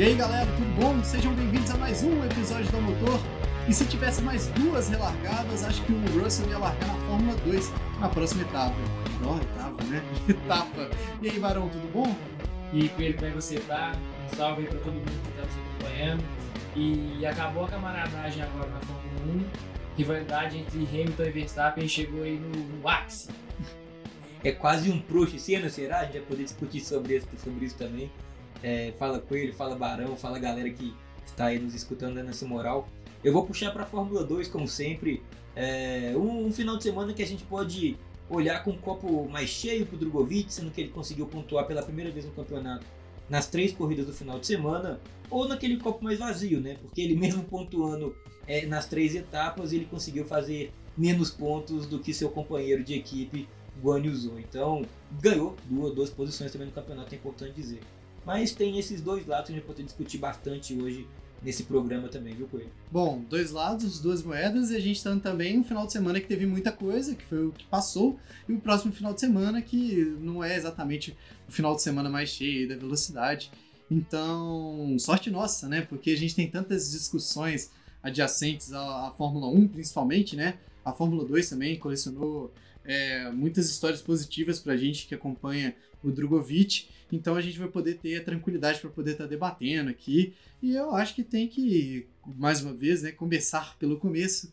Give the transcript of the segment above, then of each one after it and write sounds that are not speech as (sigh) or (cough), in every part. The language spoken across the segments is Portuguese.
E aí galera, tudo bom? Sejam bem-vindos a mais um episódio do Motor. E se tivesse mais duas relargadas, acho que o Russell ia largar na Fórmula 2 na próxima etapa. Ó, etapa, né? (laughs) Etapa. E aí, Barão, tudo bom? E Coelho, como é que você tá? Um salve aí pra todo mundo que tá nos acompanhando. E acabou a camaradagem agora na Fórmula 1. Rivalidade entre Hamilton e Verstappen chegou aí no, no ápice. É quase um proxo esse ano, será? A gente vai poder discutir sobre isso, sobre isso também. É, fala Coelho, fala Barão, fala galera que está aí nos escutando dando essa moral. Eu vou puxar para a Fórmula 2, como sempre. É, um, um, final de semana que a gente pode olhar com um copo mais cheio para o Drogovic, sendo que ele conseguiu pontuar pela primeira vez no campeonato nas três corridas do final de semana, ou naquele copo mais vazio, né? Porque ele (laughs) mesmo pontuando é, nas três etapas, ele conseguiu fazer menos pontos do que seu companheiro de equipe, Guan Yu. Então, ganhou duas, duas posições também no campeonato, é importante dizer. Mas tem esses dois lados que a gente pode discutir bastante hoje nesse programa também, viu, Coelho? Bom, dois lados, duas moedas, e a gente tem também um final de semana que teve muita coisa, que foi o que passou, e o próximo final de semana que não é exatamente o final de semana mais cheio da velocidade. Então, sorte nossa, né? Porque a gente tem tantas discussões adjacentes à, à Fórmula 1, principalmente, né? A Fórmula 2 também colecionou é, muitas histórias positivas pra gente que acompanha o Drogovic. Então a gente vai poder ter a tranquilidade para poder estar tá debatendo aqui. E eu acho que tem que, mais uma vez, né, começar pelo começo.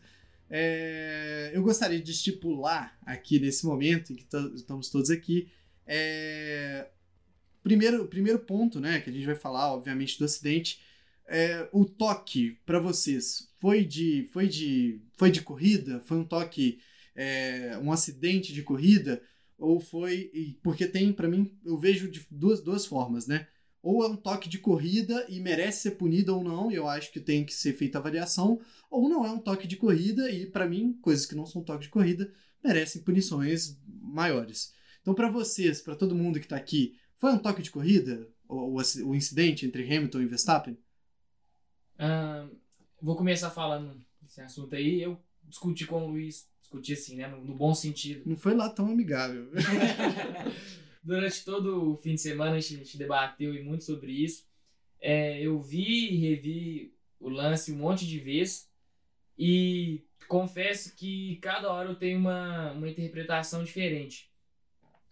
É, eu gostaria de estipular aqui nesse momento em que estamos todos aqui. É, primeiro, primeiro ponto, né, que a gente vai falar, obviamente, do acidente. É, o toque para vocês foi de, foi de, foi de corrida? Foi um toque, é, um acidente de corrida? Ou foi. Porque tem, para mim, eu vejo de duas, duas formas, né? Ou é um toque de corrida e merece ser punido ou não, e eu acho que tem que ser feita a avaliação, ou não é um toque de corrida e, para mim, coisas que não são toque de corrida merecem punições maiores. Então, para vocês, para todo mundo que está aqui, foi um toque de corrida o, o, incidente entre Hamilton e Verstappen? Vou começar falando desse assunto aí. Eu discuti com o Luiz discutir assim, né? No, no, bom sentido. Não foi lá tão amigável. (laughs) Durante todo o fim de semana a gente, a gente debateu e muito sobre isso. É, eu vi e revi o lance um monte de vezes e confesso que cada hora eu tenho uma, uma interpretação diferente.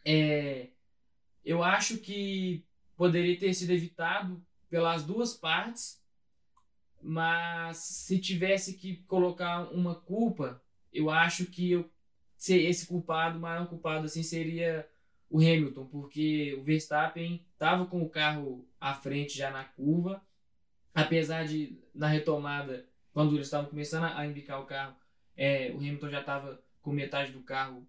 É, eu acho que poderia ter sido evitado pelas duas partes, mas se tivesse que colocar uma culpa, eu acho que eu, esse culpado, o maior culpado assim, seria o Hamilton, porque o Verstappen estava com o carro à frente já na curva, apesar de na retomada, quando eles estavam começando a embicar o carro, é, o Hamilton já estava com metade do carro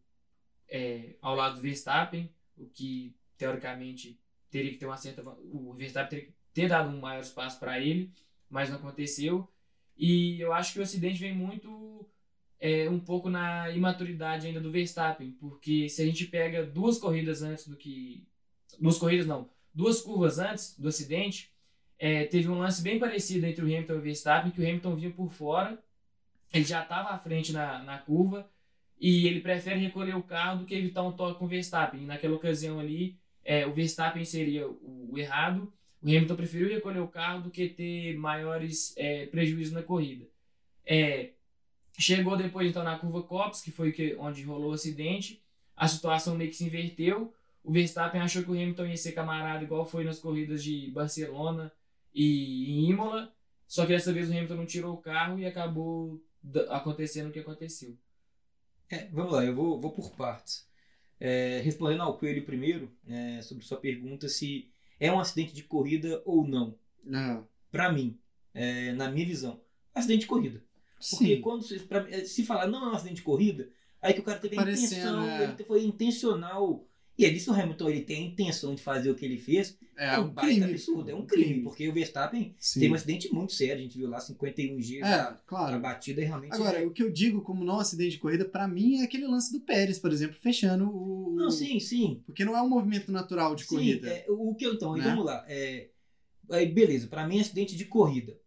é, ao lado do Verstappen, o que teoricamente teria que ter uma certa. O Verstappen teria que ter dado um maior espaço para ele, mas não aconteceu. E eu acho que o acidente vem muito é, um pouco na imaturidade ainda do Verstappen, porque se a gente pega duas corridas antes do que. Duas corridas não, duas curvas antes do acidente, é, teve um lance bem parecido entre o Hamilton e o Verstappen, que o Hamilton vinha por fora, ele já estava à frente na, na curva, e ele prefere recolher o carro do que evitar um toque com o Verstappen. E naquela ocasião ali, é, o Verstappen seria o, o, errado, o Hamilton preferiu recolher o carro do que ter maiores é, prejuízos na corrida. É, Chegou depois então na curva Copse, que foi onde rolou o acidente. A situação meio que se inverteu. O Verstappen achou que o Hamilton ia ser camarada igual foi nas corridas de Barcelona e em Imola. Só que dessa vez o Hamilton não tirou o carro e acabou acontecendo o que aconteceu. É, vamos lá, eu vou, vou por partes. É, respondendo ao Coelho primeiro, é, sobre sua pergunta se é um acidente de corrida ou não. não. Para mim, é, na minha visão, acidente de corrida. Porque Sim. quando se, pra, eh, se falar não é um acidente de corrida, aí que o cara teve a intenção, é. ele foi intencional. E ali se o Hamilton ele tem a intenção de fazer o que ele fez, é, é um, crime absurdo, é um crime, crime, porque o Verstappen Sim. teve um acidente muito sério, a gente viu lá 51 dias é, claro. a batida e realmente... Agora, é... o que eu digo como não acidente de corrida, para mim é aquele lance do Pérez, por exemplo, fechando o... Não, sim, sim. Porque não é um movimento natural de sim, corrida. É, o que eu, então, né? vamos lá, é, beleza, para mim é acidente de corrida,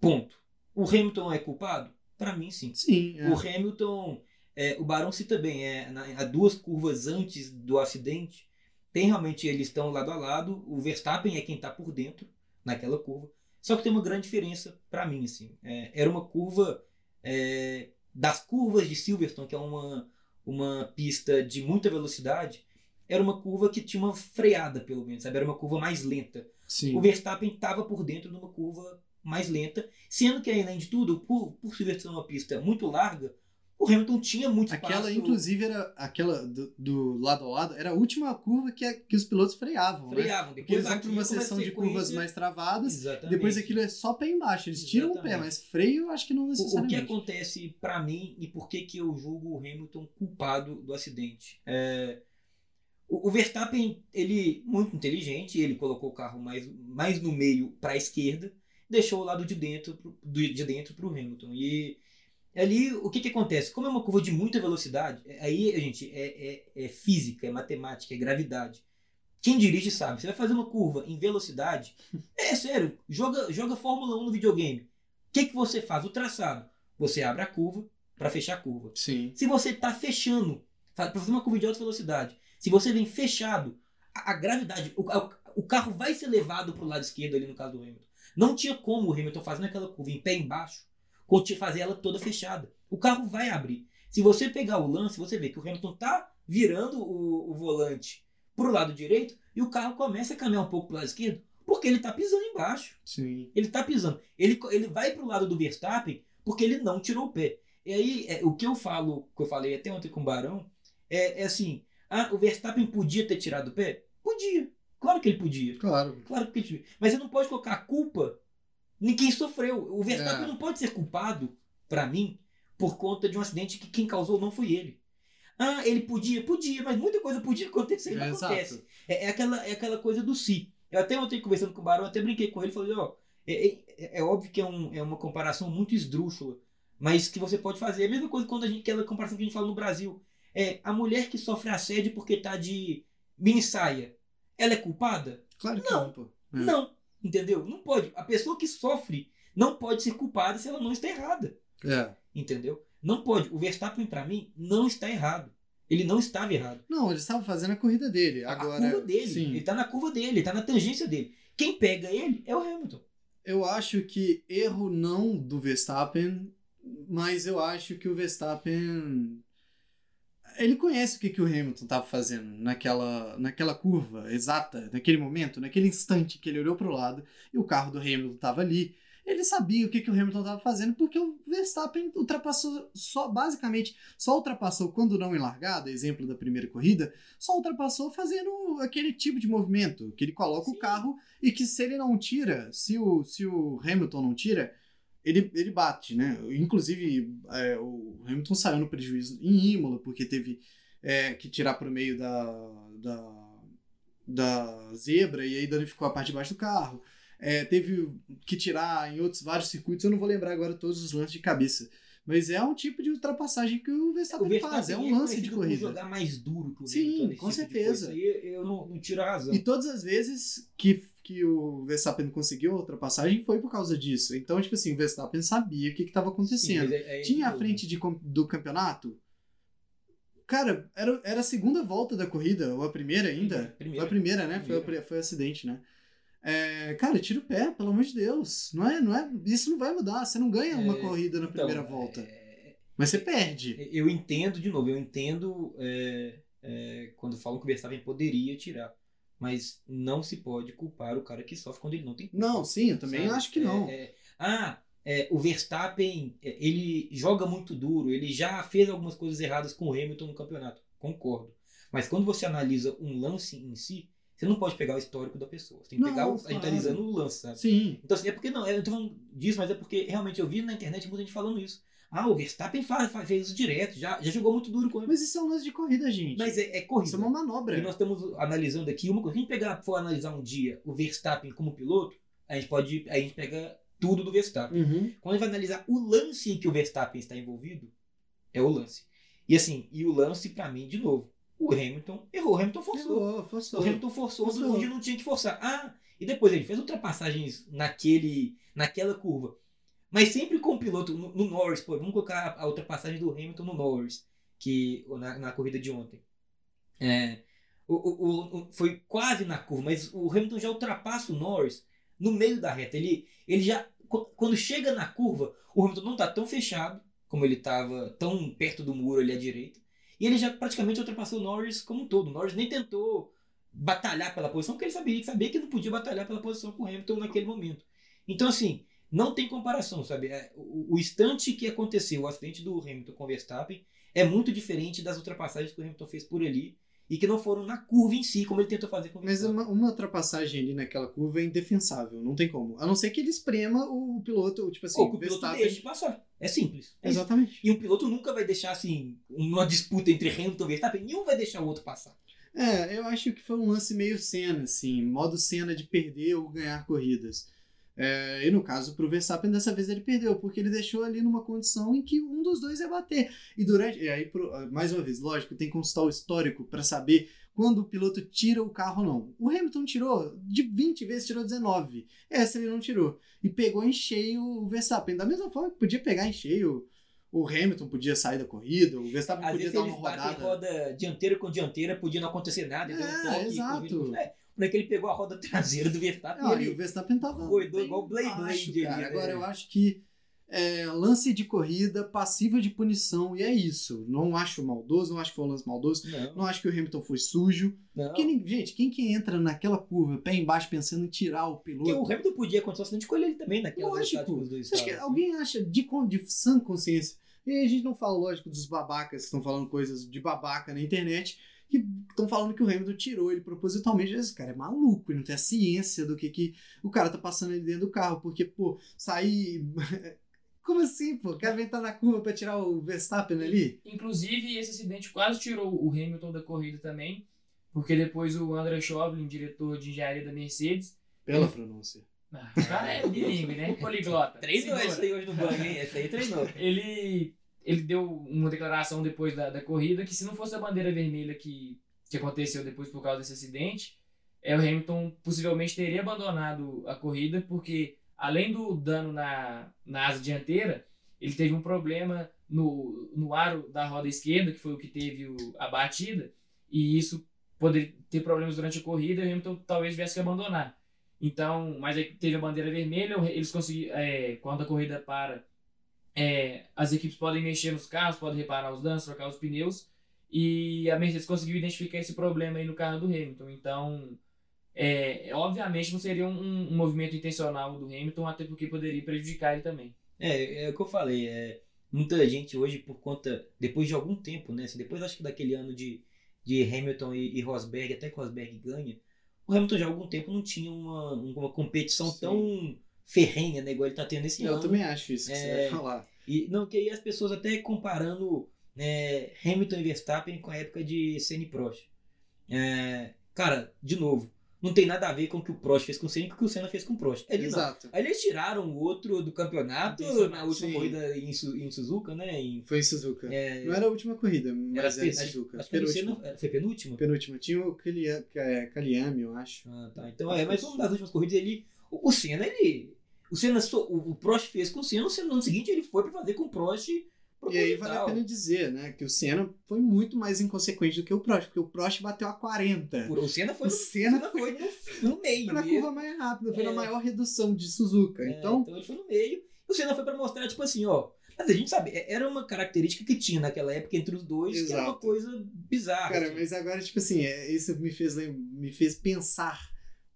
ponto. O Hamilton é culpado? Para mim, sim. Sim. É. O Hamilton, é, o Barão cita bem, é, na, a duas curvas antes do acidente, tem realmente eles estão lado a lado. O Verstappen é quem está por dentro naquela curva. Só que tem uma grande diferença para mim, assim. É, era uma curva é, das curvas de Silverstone, que é uma, uma pista de muita velocidade, era uma curva que tinha uma freada, pelo menos, sabe? Era uma curva mais lenta. Sim. O Verstappen estava por dentro de uma curva mais lenta, sendo que, além de tudo, por, por Silverstone uma pista muito larga, o Hamilton tinha muito espaço. Aquela, inclusive, era aquela do, do lado a lado, era a última curva que, que os pilotos freavam. Né? freavam. Porque Depois eles vão para uma sessão de curvas mais travadas, Exatamente. depois aquilo é só pé embaixo. Eles tiram o pé, Exatamente. mas freio eu acho que não O- O que necessariamente. acontece pra mim e por que, que eu julgo o Hamilton culpado do acidente? É, o, o Verstappen, ele muito inteligente, ele colocou o carro mais, mais no meio para a esquerda, deixou o lado de dentro pro- de dentro para o Hamilton. E ali o que, que acontece? Como é uma curva de muita velocidade, é- aí, gente, é, é, é física, é matemática, é gravidade. Quem dirige sabe, você vai fazer uma curva em velocidade, (laughs) é sério, joga, joga Fórmula 1 no videogame. O que, que você faz? O traçado. Você abre a curva para fechar a curva. Sim. Se você está fechando, para fazer uma curva de alta velocidade, se você vem fechado, a, a gravidade, o, a- o carro vai ser levado para o lado esquerdo ali no caso do Hamilton. Não tinha como o Hamilton fazendo aquela curva em pé embaixo, fazer ela toda fechada. O carro vai abrir. Se você pegar o lance, você vê que o Hamilton tá virando o, o volante para o lado direito e o carro começa a caminhar um pouco para o lado esquerdo porque ele tá pisando embaixo. Sim. Ele tá pisando. Ele, ele vai pro lado do Verstappen porque ele não tirou o pé. E aí, é, o que eu falo, que eu falei até ontem com o Barão, é, é assim: ah, o Verstappen podia ter tirado o pé? Podia. Claro que ele podia. Claro. Claro que ele podia. Mas você não pode colocar a culpa em quem sofreu. O Verstappen É. não pode ser culpado, pra mim, por conta de um acidente que quem causou não foi ele. Ah, ele podia? Podia, mas muita coisa podia acontecer e não É, acontece. É, é aquela, é aquela coisa do si. Eu até ontem conversando com o Barão, até brinquei com ele, falei, ó, é, é, é óbvio que é, um, é uma comparação muito esdrúxula, mas que você pode fazer. É a mesma coisa quando a gente, aquela comparação que a gente fala no Brasil. É, a mulher que sofre assédio porque tá de mini saia, ela é culpada? Claro que Não. não, pô. É. Não, entendeu? Não pode. A pessoa que sofre não pode ser culpada se ela não está errada, É. entendeu? Não pode. O Verstappen, pra mim, não está errado. Ele não estava errado. Não, ele estava fazendo a corrida dele. Agora, a curva dele. Sim. Ele tá na curva dele, ele tá na tangência dele. Quem pega ele é o Hamilton. Eu acho que erro não do Verstappen, mas eu acho que o Verstappen. Ele conhece o que, que o Hamilton estava fazendo naquela, naquela curva exata, naquele momento, naquele instante que ele olhou para o lado e o carro do Hamilton estava ali. Ele sabia o que, que o Hamilton estava fazendo porque o Verstappen ultrapassou só, basicamente, só ultrapassou quando não em largada, exemplo da primeira corrida, só ultrapassou fazendo aquele tipo de movimento, que ele coloca o Sim. carro e que se ele não tira, se o, se o Hamilton não tira, ele, ele bate, né? Inclusive, é, o Hamilton saiu no prejuízo em Imola, porque teve é, que tirar para o meio da, da, da zebra e aí danificou a parte de baixo do carro. É, teve que tirar em outros vários circuitos, eu não vou lembrar agora todos os lances de cabeça. Mas é um tipo de ultrapassagem que o Verstappen, faz, é um lance de corrida. jogar mais duro que o Sim, Hamilton com tipo certeza. aí eu não, não tiro a razão. E todas as vezes que, que o Verstappen conseguiu ultrapassagem foi por causa disso. Então, tipo assim, o Verstappen sabia o que estava Sim, acontecendo. mas é- é Tinha a de frente de, com- do campeonato? Cara, era, era a segunda volta da corrida, ou a primeira ainda? Primeira. Foi a primeira, né? Foi, Primeira. pri- foi o acidente, né? É, cara, tira o pé, pelo amor de Deus. Não é, não é, isso não vai mudar. Você não ganha uma É, corrida na Então, primeira volta. é- Mas você perde. eu entendo, de novo, eu entendo quando falam que o Verstappen poderia tirar. Mas não se pode culpar o cara que sofre quando ele não tem culpa. Não, sim, eu também sabe? acho que não. É, é, ah, é, o Verstappen, é, ele joga muito duro, ele já fez algumas coisas erradas com o Hamilton no campeonato. Concordo. Mas quando você analisa um lance em si, você não pode pegar o histórico da pessoa. Você tem que Não, pegar o, a gente claro. analisando o lance, sabe? Sim. Então, assim, é porque não, eu não tô falando disso, mas é porque realmente eu vi na internet muita gente falando isso. Ah, o Verstappen faz, faz- fez isso direto, já, já jogou muito duro com ele. Mas isso é um lance de corrida, gente. Mas é, é corrida. isso é uma manobra. E nós estamos analisando aqui uma coisa. Se a gente pegar, for analisar um dia o Verstappen como piloto, a gente pode. A gente pega tudo do Verstappen. Uhum. Quando a gente vai analisar o lance em que o Verstappen está envolvido, é o lance. E assim, e o lance, pra mim, de novo, o Hamilton errou. O Hamilton forçou. Errou, forçou. O Hamilton forçou Forçou. onde não tinha que forçar. Ah, e depois ele fez ultrapassagens naquele, naquela curva. Mas sempre com o piloto, no, no Norris, pô, vamos colocar a, ultrapassagem do Hamilton no Norris, que, na, na corrida de ontem. É, o, o- o- foi quase na curva, mas o Hamilton já ultrapassa o Norris no meio da reta. Ele, ele já. qu- Quando chega na curva, o Hamilton não tá tão fechado como ele tava, tão perto do muro ali à direita. E ele já praticamente ultrapassou o Norris como um todo. O Norris nem tentou batalhar pela posição, porque ele sabia, sabia que não podia batalhar pela posição com o Hamilton naquele momento. Então, assim, não tem comparação, sabe? É, O, o instante que aconteceu, o acidente do Hamilton com o Verstappen, é muito diferente das ultrapassagens que o Hamilton fez por ali e que não foram na curva em si, como ele tentou fazer com o Mas Verstappen. uma, uma ultrapassagem ali naquela curva é indefensável, não tem como. A não ser que ele esprema o piloto, tipo assim, Ou que o piloto Verstappen. deixe de passar. É simples. É isso. Exatamente. E um piloto nunca vai deixar, assim, uma disputa entre Hamilton e Verstappen, nenhum vai deixar o outro passar. É, eu acho que foi um lance meio cena, assim, modo cena de perder ou ganhar corridas. É, e no caso, pro Verstappen, dessa vez ele perdeu, porque ele deixou ali numa condição em que um dos dois ia bater. E durante. E aí, pro- mais uma vez, lógico, tem que consultar o histórico para saber quando o piloto tira o carro ou não. O Hamilton tirou, de 20 vezes tirou 19. Essa ele não tirou. E pegou em cheio o Verstappen. Da mesma forma que podia pegar em cheio. O Hamilton podia sair da corrida, o Verstappen Às podia vezes dar eles uma batem rodada. roda dianteira com dianteira, podia não acontecer nada. um É, toque, exato. corrida. É, Como é que ele pegou a roda traseira do Verstappen Ah, e o Verstappen tava. Bem igual Blade baixo, Blade cara. ali, né? Agora eu acho que é, lance de corrida, passiva de punição, e é isso. Não acho maldoso, não acho que foi um lance maldoso. Não, Não acho que o Hamilton foi sujo. não. Porque, gente, quem que entra naquela curva, pé embaixo, pensando em tirar o Porque piloto? o Hamilton podia acontecer um acidente com ele também naquela Lógico. dois acha que estavam. alguém acha de, de sã consciência? E a gente não fala, lógico, dos babacas que estão falando coisas de babaca na internet, que estão falando que o Hamilton tirou ele propositalmente. Esse cara é maluco, ele não tem a ciência do que, que o cara tá passando ali dentro do carro. Porque, pô, sair. (laughs) Como assim, pô? O cara vem estar na curva pra tirar o Verstappen ali? Inclusive, esse acidente quase tirou o Hamilton da corrida também, porque depois o André Chauvelin, diretor de engenharia da Mercedes, Pela pronúncia. ah, o cara é bilíngue, né? Poliglota. Treinou esse aí hoje no banho, hein? Esse aí treinou. ele, ele deu uma declaração depois da, da corrida que se não fosse a bandeira vermelha que, que aconteceu depois por causa desse acidente, é, o Hamilton possivelmente teria abandonado a corrida, porque além do dano na, na asa dianteira, ele teve um problema no, no aro da roda esquerda, que foi o que teve o, a batida, e isso poderia ter problemas durante a corrida e o Hamilton talvez tivesse que abandonar. Então, mas aí teve a bandeira vermelha, eles conseguiram, é, quando a corrida para, é, as equipes podem mexer nos carros, podem reparar os danos, trocar os pneus. E a Mercedes conseguiu identificar esse problema aí no carro do Hamilton. Então, é, obviamente não seria um, um movimento intencional do Hamilton, até porque poderia prejudicar ele também. É, é o que eu falei. É, muita gente hoje, por conta. Depois de algum tempo, né? assim, depois acho que daquele ano de, de Hamilton e, e Rosberg, até que Rosberg ganha, o Hamilton já há algum tempo não tinha uma, uma competição Sim. tão ferrenha, né? Igual ele tá tendo esse Eu ano. também acho isso que você É. vai falar. E não, que aí as pessoas até comparando né, Hamilton e Verstappen com a época de Senna e Prost. É, cara, de novo, não tem nada a ver com o que o Prost fez com o Senna e com o que o Senna fez com o Prost. Ele não. Exato. Aí eles tiraram o outro do campeonato Intencional, na última sim. corrida em, em Suzuka, né? Em, Foi em Suzuka. é, Não era a última corrida, mas era era acho, Suzuka. acho que era o Penúltima. Senna, foi penúltima? Penúltima. Tinha o Kalia- é, Kaliami, eu acho. Ah, tá. Então é, mas uma das últimas corridas ele. O, o Senna, ele. O Senna, o, o Prost fez com o Senna, o Senna no ano seguinte ele foi pra fazer com o Prost. E aí vale a pena dizer, né, que o Senna foi muito mais inconsequente do que o Prost, porque o Prost bateu a 40. O Senna foi O no, Senna foi no, no meio. Foi na curva mais rápida, foi É. na maior redução de Suzuka. É, então, ele foi no meio. E o Senna foi pra mostrar, tipo assim, ó. Mas a gente sabe, é- era uma característica que tinha naquela época entre os dois, que era uma Exato. coisa bizarra. cara, assim. mas agora, tipo assim, é, isso me fez, me fez pensar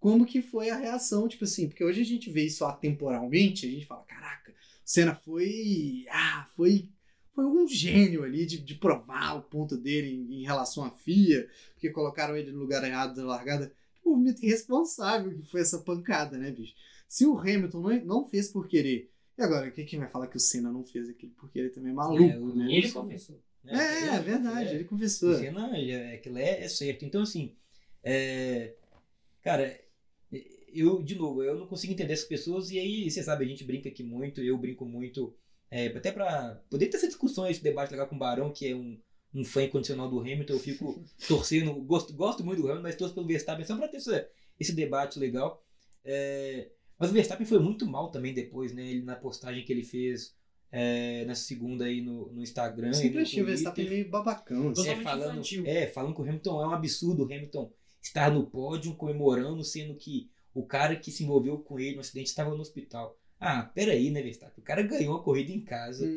como que foi a reação, tipo assim, porque hoje a gente vê isso atemporalmente, a gente fala, caraca, o Senna foi. Ah, foi. Foi um gênio ali de, de provar o ponto dele em, em relação à FIA, porque colocaram ele no lugar errado da largada. Que movimento irresponsável que foi essa pancada, né, bicho? Se o Hamilton não, não fez por querer, e agora, quem que vai falar que o Senna não fez aquilo por querer também é maluco, É, né? Ele confessou. né? É, é verdade, É. ele confessou. O Senna, aquilo é, é certo. Então, assim, é, cara, eu, de novo, eu não consigo entender essas pessoas, e aí, você sabe, a gente brinca aqui muito, eu brinco muito, é, até pra poder ter essa discussão, esse debate legal com o Barão, que é um, um fã incondicional do Hamilton, eu fico (laughs) torcendo, gosto, gosto muito do Hamilton, mas torço pelo Verstappen, só pra ter essa, esse debate legal. É, mas o Verstappen foi muito mal também depois, né, ele, na postagem que ele fez é, na segunda aí no, no Instagram. e Sempre achei o. Verstappen meio babacão. assim. É, falando, infantil. é, falando que o Hamilton é um absurdo, o Hamilton estar no pódio comemorando, sendo que o cara que se envolveu com ele no acidente estava no hospital. Ah, peraí, né, Verstappen? O cara ganhou a corrida em casa.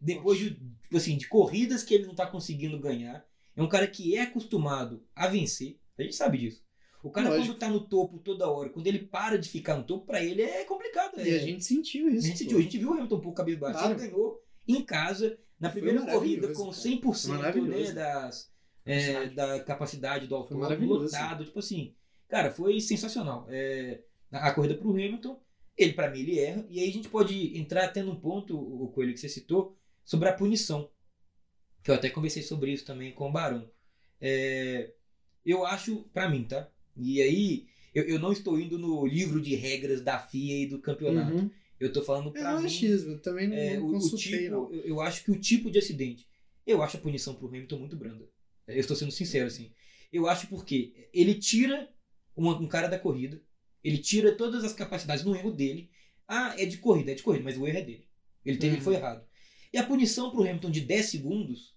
Depois de, assim, de corridas que ele não tá conseguindo ganhar. É um cara que é acostumado a vencer. A gente sabe disso. O cara, Lógico. quando tá no topo toda hora, quando ele para de ficar no topo, pra ele é complicado. E é- a gente sentiu a isso. gente, pô. sentiu, a gente viu o Hamilton um pouco cabisbaixo. Claro. Ele ganhou em casa, na primeira corrida, com cara. 100% né, das, é, da capacidade do maravilhoso. lotado. Tipo assim, cara, foi sensacional. É, a corrida pro Hamilton, ele para mim ele erra. E aí a gente pode entrar até num ponto, o Coelho, que você citou, sobre a punição. Que eu até conversei sobre isso também com o Barão. É, eu acho, pra mim, tá? E aí, eu, eu não estou indo no livro de regras da FIA e do campeonato. Uhum. Eu tô falando É pra um mim. achismo, também não, É, não o, o tipo, não. eu, eu acho que o tipo de acidente, eu acho a punição pro Hamilton muito branda. Eu estou sendo sincero, assim. Eu acho porque ele tira um, um cara da corrida, ele tira todas as capacidades no erro dele. Ah, é de corrida, é de corrida, mas o erro é dele. Ele, teve, Uhum. ele foi errado. E a punição pro Hamilton de 10 segundos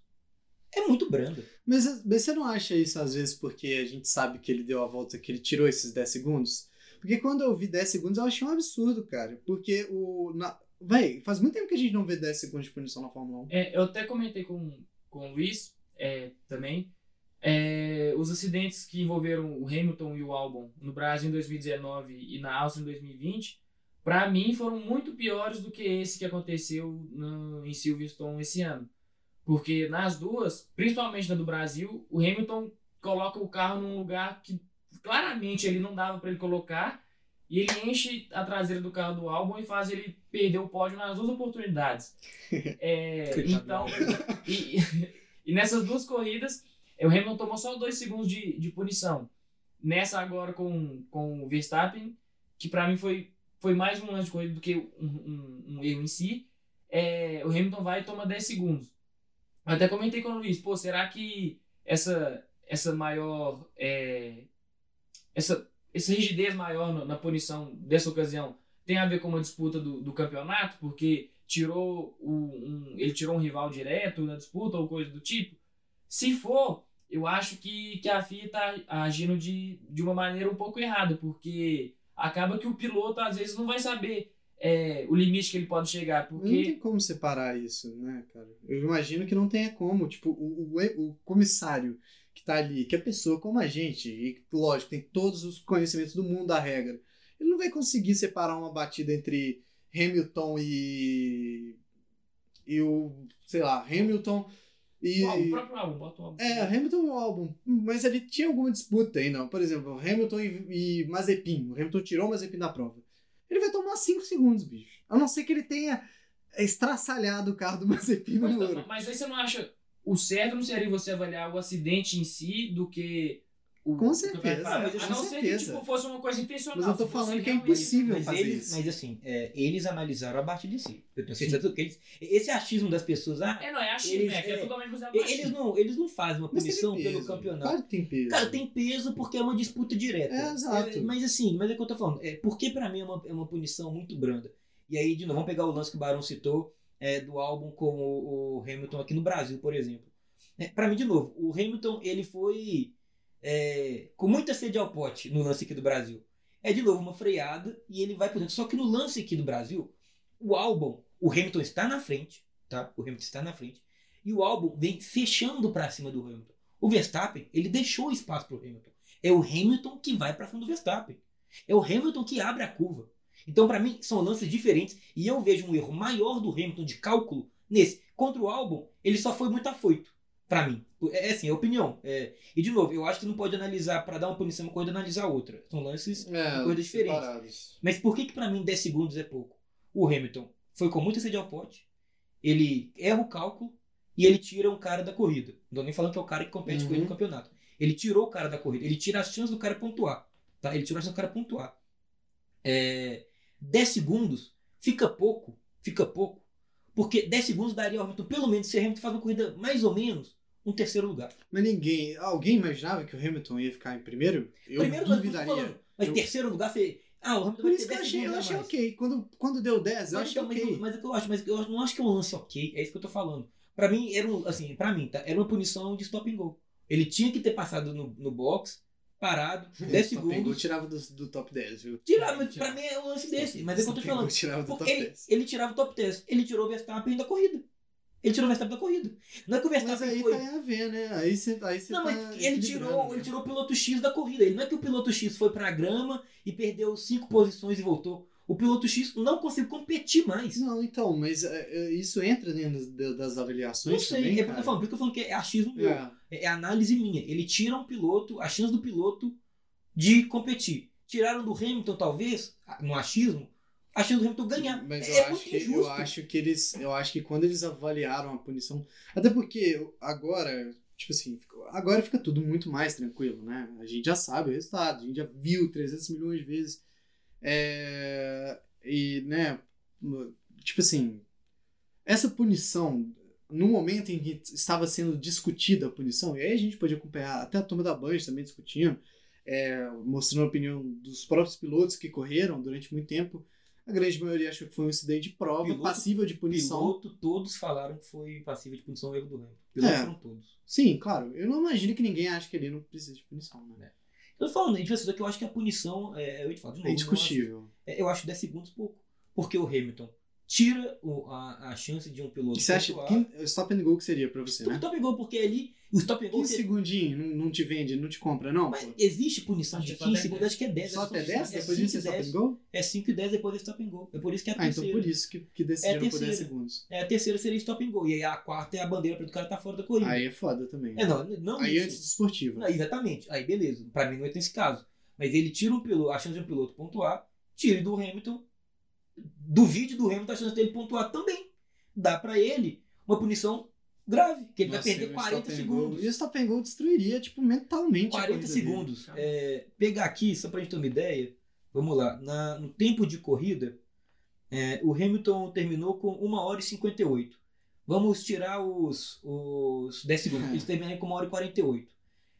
é muito branda. Mas, mas você não acha isso às vezes porque a gente sabe que ele deu a volta, que ele tirou esses 10 segundos? Porque quando eu vi 10 segundos eu achei um absurdo, cara. Porque o. Na... Véi, faz muito tempo que a gente não vê 10 segundos de punição na Fórmula 1. É, eu até comentei com, com o Luiz é, também. É, os acidentes que envolveram o Hamilton e o Albon no Brasil em 2019 e na Áustria em 2020, para mim foram muito piores do que esse que aconteceu no, em Silverstone esse ano. Porque nas duas, principalmente na do Brasil, o Hamilton coloca o carro num lugar que claramente ele não dava para ele colocar e ele enche a traseira do carro do Albon e faz ele perder o pódio nas duas oportunidades. (laughs) É, então, e, (laughs) e nessas duas corridas, o Hamilton tomou só dois segundos de, de punição. Nessa agora com, com o Verstappen, que para mim foi, foi mais um lance de corrida do que um, um, um erro em si, é, o Hamilton vai e toma 10 segundos. Eu até comentei com o Luiz, pô, será que essa, essa maior. é, essa, essa rigidez maior no- na punição dessa ocasião tem a ver com uma disputa do, do campeonato? Porque tirou o, um, ele tirou um rival direto na disputa ou coisa do tipo? Se for, eu acho que, que a FIA está agindo de, de uma maneira um pouco errada, porque acaba que o piloto às vezes não vai saber é, o limite que ele pode chegar, Não porque tem como separar isso, né, cara? Eu imagino que não tenha como. Tipo, o, o, o comissário que tá ali, que é pessoa como a gente, e lógico, tem todos os conhecimentos do mundo da regra, ele não vai conseguir separar uma batida entre Hamilton e. e o. sei lá, Hamilton e. o, álbum, o próprio álbum, bota o álbum. É, Hamilton e o álbum. Mas ele tinha alguma disputa aí, não. Por exemplo, Hamilton e, e Mazepin. O Hamilton tirou o Mazepin da prova. Ele vai tomar 5 segundos, bicho. A não ser que ele tenha estraçalhado o carro do (laughs) Mazepin no Mas, muro. mas aí você não acha o certo não seria você avaliar o acidente em si do que o Com certeza? Ah, mas a com não ser que certeza. tipo, fosse uma coisa intencional. Mas eu tô se falando que é impossível. Mas, fazer eles, isso. mas assim, é, eles analisaram a batida em si. Eu tenho certeza que eles, esse achismo das pessoas, ah, É, não, é achismo, Eles- é, que é é, totalmente eles não, eles não fazem uma Mas tem punição peso. pelo campeonato. Claro que tem peso. Cara, tem peso porque é uma disputa direta. É, exato. É, mas assim, mas é o que eu tô falando. É, porque pra mim é uma, é uma punição muito branda. E aí, de novo, vamos pegar o lance que o Barão citou é, do álbum com o, o Hamilton aqui no Brasil, por exemplo. É, pra mim, de novo, o Hamilton, ele foi é, com muita sede ao pote no lance aqui do Brasil. É, de novo, uma freada e ele vai por dentro. Só que no lance aqui do Brasil, o álbum, o Hamilton está na frente, tá? O Hamilton está na frente. E o álbum vem fechando pra cima do Hamilton. O Verstappen, ele deixou espaço pro Hamilton. É o Hamilton que vai pra frente do Verstappen. É o Hamilton que abre a curva. Então, pra mim, são lances diferentes. E eu vejo um erro maior do Hamilton de cálculo nesse. Contra o álbum, ele só foi muito afoito. Pra mim. É é assim, é opinião. É, E, de novo, eu acho que não pode analisar, pra dar uma punição, uma coisa analisar outra. São lances É, coisas diferentes. separados. mas por que, que para mim 10 segundos é pouco? O Hamilton foi com muita sede ao pote, ele erra o cálculo e ele tira um cara da corrida. Não tô nem falando que é o cara que compete com ele no Uhum. campeonato. Ele tirou o cara da corrida, ele tira as chances do cara pontuar. Tá? Ele tirou a chance do cara pontuar. É, 10 segundos fica pouco, fica pouco, porque 10 segundos daria ao Hamilton, pelo menos, se o Hamilton faz uma corrida mais ou menos, um terceiro lugar. Mas ninguém. Alguém imaginava que o Hamilton ia ficar em primeiro? Eu Primeiro, mas, duvidaria. falando, mas Eu- terceiro lugar, você. Ah, o Hamilton Por vai isso que eu 10 achei, eu achei ok. Quando, quando deu 10, eu Mas, achei então, mas, ok. eu- mas é que eu acho, mas eu não acho que é um lance ok, é isso que eu tô falando. Pra mim, era um, assim, pra mim, tá? Era uma punição de stop and go. Ele tinha que ter passado no, no box parado, 10 Top Gun segundos. tirava do, do top 10, viu? Tirava, mas pra mim é um lance desse. Mas é o que eu tô falando. tirava do top ele, 10. ele tirava o top 10. Ele tirou o Verstappen da corrida. Ele tirou o Verstappen da corrida. Não é que o Mas Verstappen aí foi. tá a ver, né? Aí você aí Não, tá mas ele tirou, equilibrando, ele né? tirou o piloto X da corrida. Ele não é que o piloto X foi pra grama e perdeu cinco posições e voltou. O piloto X não conseguiu competir mais. Não, então, mas é, é, isso entra dentro das, avaliações Não sei, também, é porque eu tô cara? falando, por isso que eu falando que é achismo meu. É. É é análise minha. Ele tira um piloto, a chance do piloto de competir. Tiraram do Hamilton, talvez, no achismo, a chance do Hamilton ganhar. Mas é, eu, é acho que, injusto. eu acho que eles. Eu acho que quando eles avaliaram a punição. Até porque agora, tipo assim, agora fica tudo muito mais tranquilo, né? A gente já sabe o resultado, a gente já viu 300 milhões de vezes. É, e, né, tipo assim, essa punição, no momento em que estava sendo discutida a punição, e aí a gente pode acompanhar até a turma da Band também discutindo, é, mostrando a opinião dos próprios pilotos que correram durante muito tempo. A grande maioria achou que foi um incidente de prova, Piloto- passível de punição. Piloto, todos falaram que foi passivo de punição o erro do Hamilton. Pilotos É. foram todos. Sim, claro. Eu não imagino que ninguém ache que ele não precisa de punição, né? Eu tô falando, pessoas que eu acho que a punição, é, eu ia te falar de novo, É indiscutível. acho- é, eu acho 10 segundos pouco. Porque o Hamilton tira o- a, a chance de um piloto E você acha que stop and go que seria pra você, O né? stop and go, porque ali, o stop and go, 15 você- segundinhos, não, não te vende, não te compra, não? mas pô? existe punição de que só 15 até segundos, 10. acho que é 10. Só que até são- 10? é Depois 5 disso é stop 10. and go? É 5 e 10 depois do stop and go. É por isso que é a Ah, então terceira. por isso que, que decidiram por 10 terceira. segundos. É, a terceira seria stop and go. E aí a quarta é a bandeira para o cara estar fora da corrida. Aí é foda também. É, não, não Aí isso. antes de esportiva. Não, exatamente. Aí beleza. Pra mim não é nesse caso. Mas ele tira um piloto, a chance de um piloto pontuar, tira do Hamilton. Duvide do Hamilton a chance dele pontuar também. Dá pra ele uma punição grave, que ele Nossa, vai perder e o 40 stop and segundos. E o stop and go destruiria, tipo, mentalmente a 40 corrida dele. segundos. É, pegar aqui, só pra gente ter uma ideia. Vamos lá. Na, no tempo de corrida, é, o Hamilton terminou com 1 hora e 58. Vamos tirar os, os 10 segundos. É. Ele terminou com 1 hora e 48.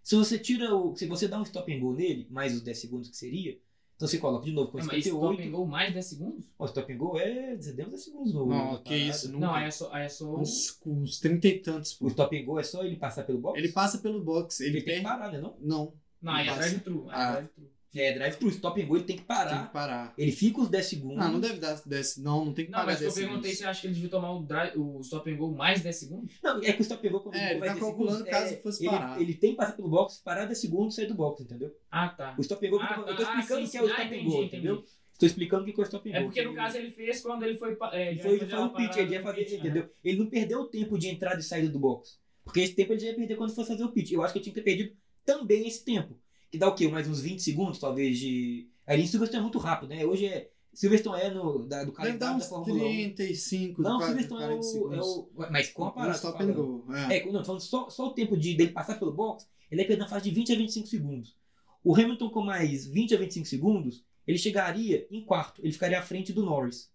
Se você tira o. Se você dá um stop and go nele, mais os 10 segundos que seria, então você coloca de novo com Não, mas stop 58. and go mais 10 segundos? O stop and go é 10 segundos no. Não, que parada. isso, Não, Nunca. aí é só. Aí é só o- Uns, uns 30 e tantos, O pô. stop and go é só ele passar pelo box? Ele passa pelo box, ele, Ele tem que perde. parar, né? Não? Não, Não, aí é passa. drive-thru. aí é Ah. drive-thru. É, drive pro stop and go, ele tem que parar. tem que parar. Ele fica os 10 segundos. Ah, não deve dar 10. Não, não tem que Não, pagar mas o que eu 10 perguntei se acha que ele devia tomar o, drive, o stop and go mais 10 segundos? Não, é que o stop and go quando É, ele vai tá 10 calculando segundos, caso é, fosse ele, parar. Ele tem que passar pelo box, parar 10 segundos e sair do box, entendeu? Ah, tá. O stop and go, Ah, eu tô tá. explicando Ah, o sim, que é o. Ah, stop and go, entendi. entendeu? Estou explicando o que é o stop and go. É porque no caso ele fez quando ele foi. É, ele foi, fazer ele foi uma no pit, parada ele ia fazer, entendeu? Ele não perdeu o tempo de entrada e saída do box. Porque esse tempo ele já ia perder quando fosse fazer o pit. Eu acho que ele tinha que ter perdido também esse tempo. Que dá o quê? Mais uns 20 segundos, talvez, de. Ali em Silverstone é muito rápido, né? Hoje é. Silverstone é no, da, do calendário da Fórmula 1. 35, Não, 40, Silverstone é 40 o, é o. Mas com a parada. stop and go. É. É, não, falando só, só o tempo de, dele passar pelo box, ele ia perder na fase de 20 a 25 segundos. O Hamilton com mais 20 a 25 segundos, ele chegaria em quarto, ele ficaria à frente do Norris.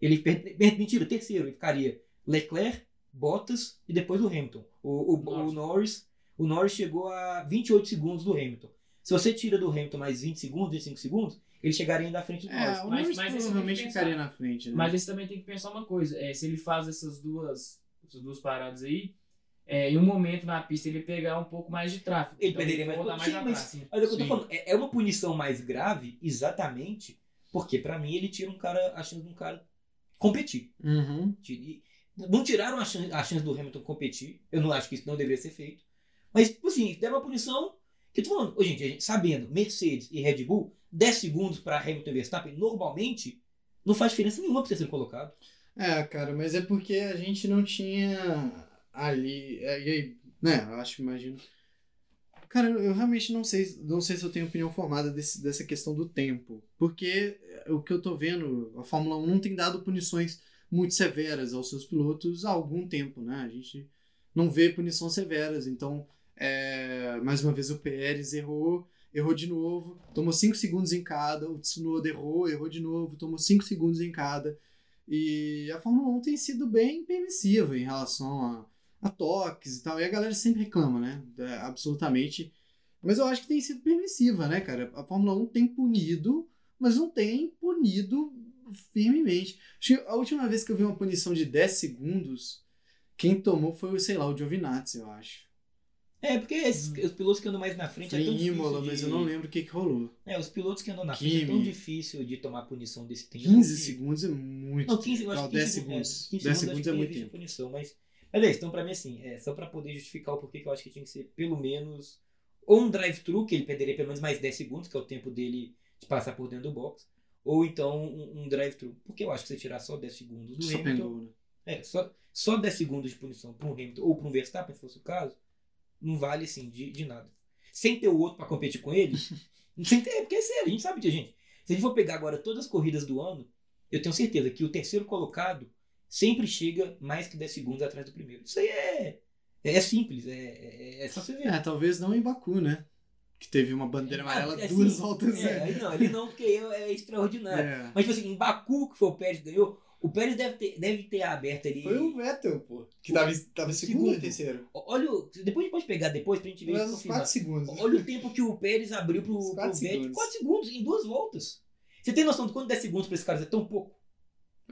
Ele per- mentira, terceiro, ele ficaria Leclerc, Bottas e depois o Hamilton. O, o, o Norris. Norris, o Norris chegou a 28 segundos do Hamilton. Se você tira do Hamilton mais 20 segundos, 25 segundos, ele chegaria ainda à frente do É, Norris. Mas- mas esse provavelmente ficaria na frente, né? Mas esse também tem que pensar uma coisa. É, se ele faz essas duas, essas duas paradas aí, é, em um momento na pista ele pegar um pouco mais de tráfego. Ele Então perderia mais pontos. mais Sim, atrás, mas- sim. Mas é o que eu tô falando, é é uma punição mais grave exatamente porque, pra mim, ele tira um cara, a chance de um cara competir. Uhum. E Não tiraram a chance, a chance do Hamilton competir. Eu não acho que isso não deveria ser feito. Mas, tipo assim, deram uma punição que tô falando. Ô, gente, sabendo, Mercedes e Red Bull, 10 segundos pra Hamilton e Verstappen, normalmente, não faz diferença nenhuma pra ter sido colocado. É, cara, mas é porque a gente não tinha ali. é, né, eu acho, imagino. Cara, eu eu realmente não sei, não sei se eu tenho opinião formada desse, dessa questão do tempo. Porque é, o que eu tô vendo, a Fórmula 1 não tem dado punições muito severas aos seus pilotos há algum tempo, né? A gente não vê punições severas. Então, é, mais uma vez, o Pérez errou, errou de novo, tomou 5 segundos em cada. O Tsunoda errou, errou de novo, tomou 5 segundos em cada. E a Fórmula 1 tem sido bem permissiva em relação a, a toques e tal. E a galera sempre reclama, né? É, absolutamente. Mas eu acho que tem sido permissiva, né, cara? A Fórmula 1 tem punido, mas não tem punido firmemente. A última vez que eu vi uma punição de 10 segundos, quem tomou foi, sei lá, o Giovinazzi, eu acho. É, porque esses- os pilotos que andam mais na frente Foi é tão difícil Imola, de... mas eu não lembro o que, que rolou. É, os pilotos que andam na frente é tão Kimi. difícil de tomar punição desse tempo. 15 que- segundos é muito. Não, 15, eu acho Não, que 10 15 segundos. É, 15 10 segundos, segundos é muito tempo. punição, mas, mas é isso. Então, pra mim, assim, é só pra poder justificar o porquê que eu acho que tinha que ser pelo menos ou um drive-thru, que ele perderia pelo menos mais 10 segundos, que é o tempo dele de passar por dentro do box, ou então um, um drive-thru. Porque eu acho que você tirar só 10 segundos do Só Hamilton. pegou, né? É, só, só 10 segundos de punição para um Hamilton ou para um Verstappen, se fosse o caso, não vale assim de, de nada. Sem ter o outro para competir com ele, (laughs) sem ter, é porque é sério, a gente sabe disso, gente. Se a gente for pegar agora todas as corridas do ano, eu tenho certeza que o terceiro colocado sempre chega mais que 10 segundos atrás do primeiro. Isso aí é, é, é simples, é, é, é só você ver. É, talvez não em Baku, né? Que teve uma bandeira Ah, amarela é, duas voltas. É, aí não, ele não, porque é extraordinário. (laughs) É. Mas, tipo assim, em Baku, que foi o Pérez que ganhou, o Pérez deve ter, deve ter aberto ali. Foi o Vettel, pô. Que Foi. tava, tava em segundo Segundo. terceiro? Olha, o- depois a gente pode pegar depois pra gente ver. Mas uns confirmar. 4 segundos. Olha o tempo que o Pérez abriu pro, Uns pro quatro Vettel. segundos. 4 segundos, em duas voltas. Você tem noção de quanto 10 segundos pra esse cara é tão pouco?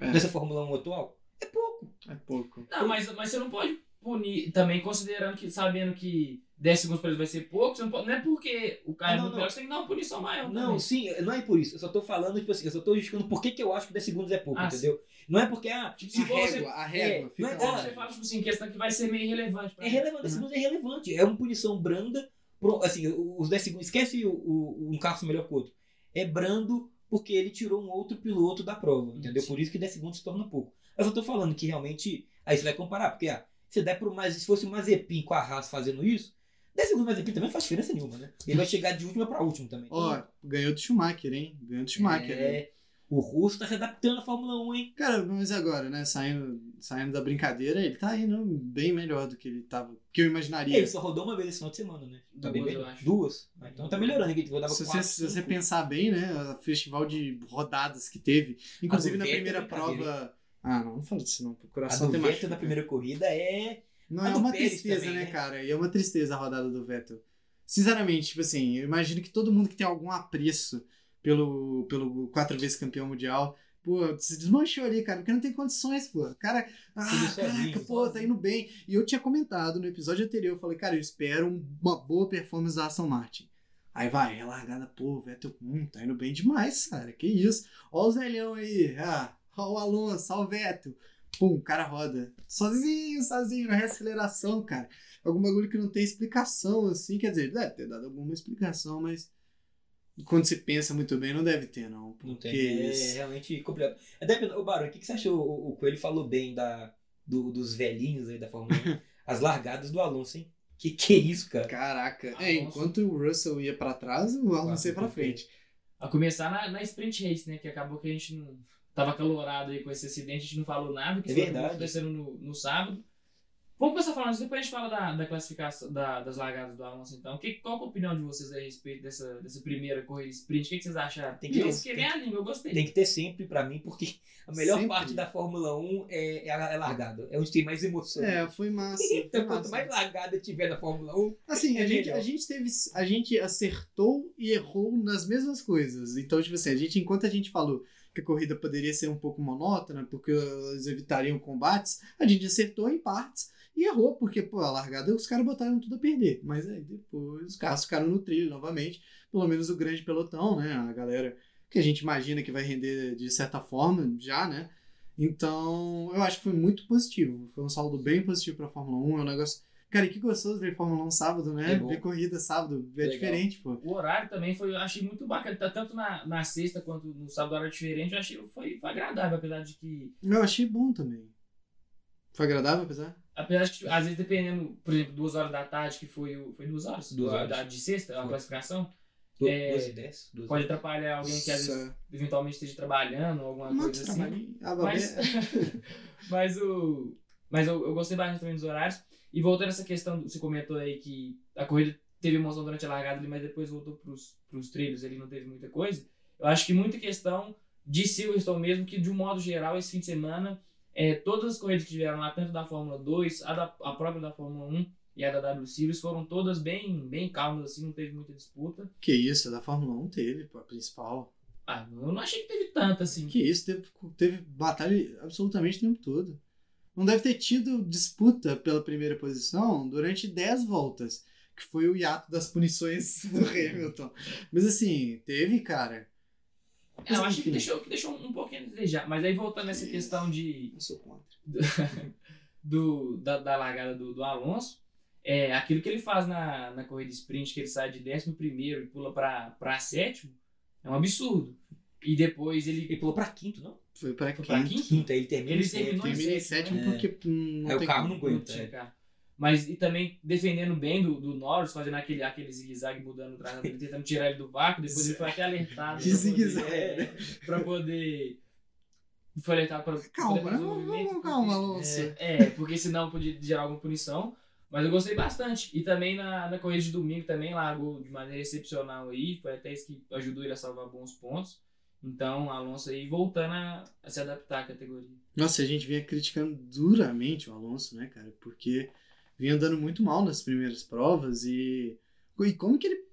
É. Nessa Fórmula 1 atual? É pouco. É pouco. Não, mas, mas você não pode punir também, considerando que, sabendo que 10 segundos pra ele vai ser pouco, não, pode, não é porque o cara é não, muito não. melhor, você tem que dar uma punição maior. Não, também. sim, não é por isso. Eu só tô falando, tipo assim, eu só tô justificando por que, que eu acho que 10 segundos é pouco, Ah, entendeu? Não é porque, ah, Tipo, A se você, régua, a régua. é, fica não é- lá. você fala, tipo assim, questão que vai ser meio irrelevante. pra é ele. relevante, 10 Uhum. segundos é relevante. É uma punição branda. pro- assim, os 10 segundos. Esquece o, o- um carro melhor que o outro. É brando porque ele tirou um outro piloto da prova, entendeu? Sim. Por isso que 10 segundos se torna pouco. Eu tô falando que realmente. Aí você vai comparar, porque ah, se der pro mais. Se fosse o Mazepin com a Haas fazendo isso, 10 segundos do Mazepin também não faz diferença nenhuma, né? Ele vai chegar de última pra última também. Ó, ganhou do Schumacher, hein? Ganhou do Schumacher. né? É, o Russo tá se adaptando à Fórmula 1, hein? Cara, mas agora, né? Saindo, saindo da brincadeira, ele tá indo bem melhor do que ele tava. Que eu imaginaria. Ele só rodou uma vez esse final de semana, né? Tá bem Duas, melhor. eu acho. Duas. Ah, Então tá melhorando, hein? Ele rodava Se você, quatro, se você pensar bem, né? O festival de rodadas que teve. Inclusive na primeira é prova. Ah, não, não fala disso não. O A coração do tem Vettel da primeira corrida é. Não, é uma Pérez tristeza, também, né, né? cara? E é uma tristeza a rodada do Vettel. Sinceramente, tipo assim, eu imagino que todo mundo que tem algum apreço pelo, pelo quatro vezes campeão mundial, pô, se desmanchou ali, cara, porque não tem condições, pô. O Cara, ah, caraca, pô, tá indo bem. E eu tinha comentado no episódio anterior, eu falei, cara, eu espero um- uma boa performance da Aston Martin. Aí vai, é largada, pô, Vettel, hum, tá indo bem demais, cara, que isso. Ó os velhão aí, ah, ó o Alonso, ó o Vettel. Pum, o cara roda. Sozinho, sozinho, na reaceleração, cara. Algum bagulho que não tem explicação, assim. Quer dizer, deve ter dado alguma explicação, mas. Quando se pensa muito bem, não deve ter, não. Porque Não tem. É realmente complicado. Até, ô Barão, o que, que você achou? O, o Coelho falou bem da, do- dos velhinhos aí da Fórmula 1. (laughs) As largadas do Alonso, hein? Que que é isso, cara? Caraca. Alonso. É, enquanto o Russell ia pra trás, o Alonso ia pra frente. A começar na, na sprint race, né? Que acabou que a gente não. Tava calorado aí com esse acidente, a gente não falou nada, que É foi acontecendo no, no sábado. Vamos começar falando disso, depois a gente fala da, da classificação da- das largadas do Alonso, então. Que, qual é a opinião de vocês aí a respeito dessa, dessa primeira corrida sprint? O que, que vocês acharam? Tem que- eu tem- fiquei bem a língua, eu gostei. Tem que ter sempre pra mim, porque a melhor Sempre. parte da Fórmula 1 é, é, a, é largada. É onde tem mais emoção. É, foi massa. foi Então, quanto massa. mais largada tiver na Fórmula 1, Assim, a, É gente, melhor. a gente teve. A gente acertou e errou nas mesmas coisas. Então, tipo assim, a gente, enquanto a gente falou que a corrida poderia ser um pouco monótona, porque eles evitariam combates, a gente acertou em partes e errou, porque, pô, a largada os caras botaram tudo a perder. Mas aí depois os carros ficaram no trilho novamente. Pelo menos o grande pelotão, né? A galera que a gente imagina que vai render de certa forma, já, né? Então, eu acho que foi muito positivo. Foi um saldo bem positivo pra Fórmula 1. É um negócio. Cara, e que gostoso ver Fórmula 1 sábado, né? É ver corrida sábado. É Legal. diferente, pô. O horário também foi, eu achei muito bacana, tá tanto na, na sexta quanto no sábado, horário diferente, eu achei foi, foi agradável, apesar de que. Eu achei bom também. Foi agradável, apesar? Apesar de que, às vezes, dependendo, por exemplo, duas horas da tarde, que foi o. Foi duas horas? Duas horas. da- de sexta, a Foi. classificação, do- É, 12 e 10. 12 pode atrapalhar alguém que às vezes eventualmente esteja trabalhando ou alguma Max coisa assim. Ah, Mas, (laughs) mas o. Mas eu, eu gostei bastante também dos horários. E voltando a essa questão, você comentou aí que a corrida teve emoção durante a largada ali, mas depois voltou pros, pros trilhos ali, não teve muita coisa. Eu acho que muita questão de Silverstone mesmo, que de um modo geral, esse fim de semana, é, todas as corridas que tiveram lá, tanto da Fórmula 2, a, da, a própria da Fórmula 1 e a da W Series, foram todas bem, bem calmas, assim, não teve muita disputa. Que isso, a da Fórmula 1 teve, a principal. Ah, eu não achei que teve tanta, assim. Que isso, teve, teve batalha absolutamente o tempo todo. Não deve ter tido disputa pela primeira posição durante 10 voltas. que foi o hiato das punições (laughs) do Hamilton. Mas assim, teve, cara. Eu acho que enfim. deixou, que deixou um pouquinho a desejar. Mas aí voltando nessa questão de, Eu sou contra. (laughs) do, da, da largada do, do Alonso, é, aquilo que ele faz na, na corrida sprint, que ele sai de 11 e pula para sétimo, é um absurdo. E depois Ele ele. pulou pra quinto, não? Foi pra Foi pra quinto. quinto? Quinto, aí ele termina Ele em sétimo. terminou em Terminei em sétimo, sétimo né? porque hum, não Aí o carro não aguenta. não tinha é. carro. Mas e também defendendo bem do, do Norris, fazendo aquele, aquele zigue-zague mudando o traçado (laughs) dele, tentando tirar ele do vácuo, depois ele foi até alertado. (laughs) Poder- zigue-zague. é, Pra poder. Foi alertado pra. Calma, poder fazer o vamos- calma, Alonso. É, é, porque senão podia gerar alguma punição. Mas eu gostei bastante. E também na, na corrida de domingo também largou de maneira excepcional aí. Foi até isso que ajudou ele a salvar bons pontos. Então, Alonso aí voltando a, a se adaptar à categoria. Nossa, a gente vinha criticando duramente o Alonso, né, cara? Porque vinha andando muito mal nas primeiras provas e. E como que ele.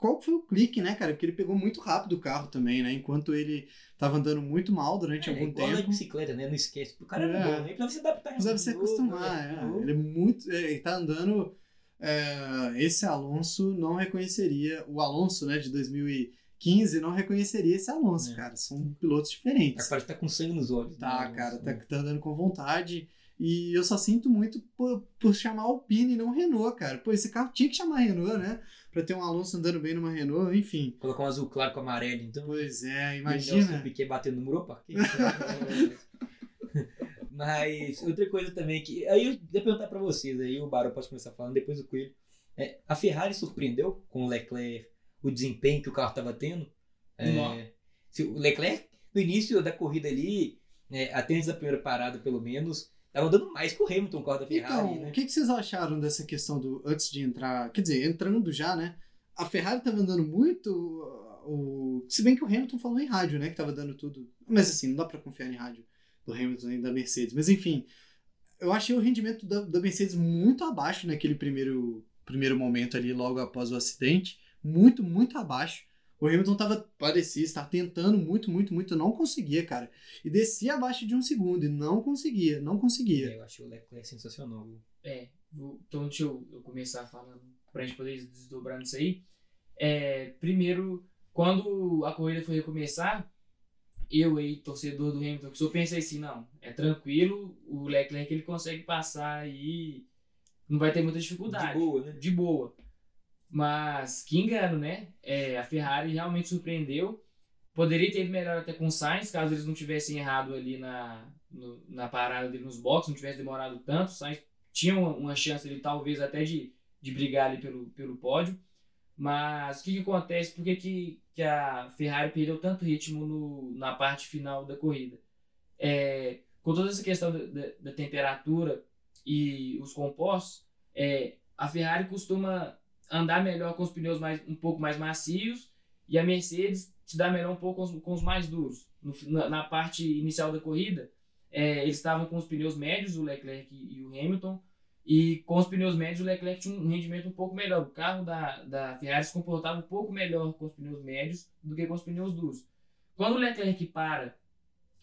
Qual foi o clique, né, cara? Porque ele pegou muito rápido o carro também, né? Enquanto ele tava andando muito mal durante É, algum igual a tempo. bicicleta, né? Não esquece. O cara era É. bom, né? Ele precisava se adaptar. Precisava se acostumar, né? é. Novo. Ele é muito. é, Ele tá andando. é, esse Alonso não reconheceria. O Alonso, né, de 2015, não reconheceria esse Alonso, É. cara. São pilotos diferentes. Tá, parece que tá com sangue nos olhos. Tá, né? cara, tá, Nossa, tá andando com vontade. E eu só sinto muito por, por chamar Alpine e não Renault, cara. Pô, esse carro tinha que chamar Renault, né? Pra ter um Alonso andando bem numa Renault, enfim. Colocar um azul claro com amarelo, então. Pois é, E o imagina. Piquet batendo no muro, opa. que- (laughs) Mas outra coisa também que. Aí eu ia perguntar pra vocês, aí o Barão pode começar falando, depois o Coelho. É, a Ferrari surpreendeu com o Leclerc o desempenho que o carro estava tendo? É, se o Leclerc, no início da corrida ali, é, até antes da primeira parada, pelo menos, tava andando mais que o Hamilton, o carro da Ferrari, Então, né? o que, que vocês acharam dessa questão do. Antes de entrar. Quer dizer, entrando já, né? A Ferrari tava andando muito. O, se bem que o Hamilton falou em rádio, né? Que tava dando tudo. Mas assim, não dá pra confiar em rádio do Hamilton e da Mercedes. Mas enfim, eu achei o rendimento da, da Mercedes muito abaixo naquele primeiro, primeiro momento ali, logo após o acidente. Muito, muito abaixo. O Hamilton tava, parecia estar tentando muito, muito, muito, não conseguia, cara. E descia abaixo de um segundo e não conseguia, não conseguia. É, eu achei o Leclerc sensacional. viu? É, então deixa eu, eu começar falando pra gente poder desdobrar nisso aí. É, primeiro, quando a corrida foi recomeçar, eu aí, torcedor do Hamilton, que só pensei assim, não, é tranquilo, o Leclerc ele consegue passar aí, não vai ter muita dificuldade. De boa, né? de boa. Mas que engano, né? É, a Ferrari realmente surpreendeu. Poderia ter ido melhor até com o Sainz, caso eles não tivessem errado ali na, no- na parada dele nos boxes, não tivesse demorado tanto. O Sainz tinha uma, uma chance ali, talvez, até de, de brigar ali pelo, pelo pódio. Mas o que, que acontece? Por que, que, que a Ferrari perdeu tanto ritmo no, na parte final da corrida? É, com toda essa questão da, da- temperatura e os compostos, é, a Ferrari costuma andar melhor com os pneus mais, um pouco mais macios e a Mercedes se dá melhor um pouco com os, com os mais duros. No na, na parte inicial da corrida, é, eles estavam com os pneus médios, o Leclerc e, e o Hamilton, e com os pneus médios o Leclerc tinha um rendimento um pouco melhor. O carro da, da Ferrari se comportava um pouco melhor com os pneus médios do que com os pneus duros. Quando o Leclerc para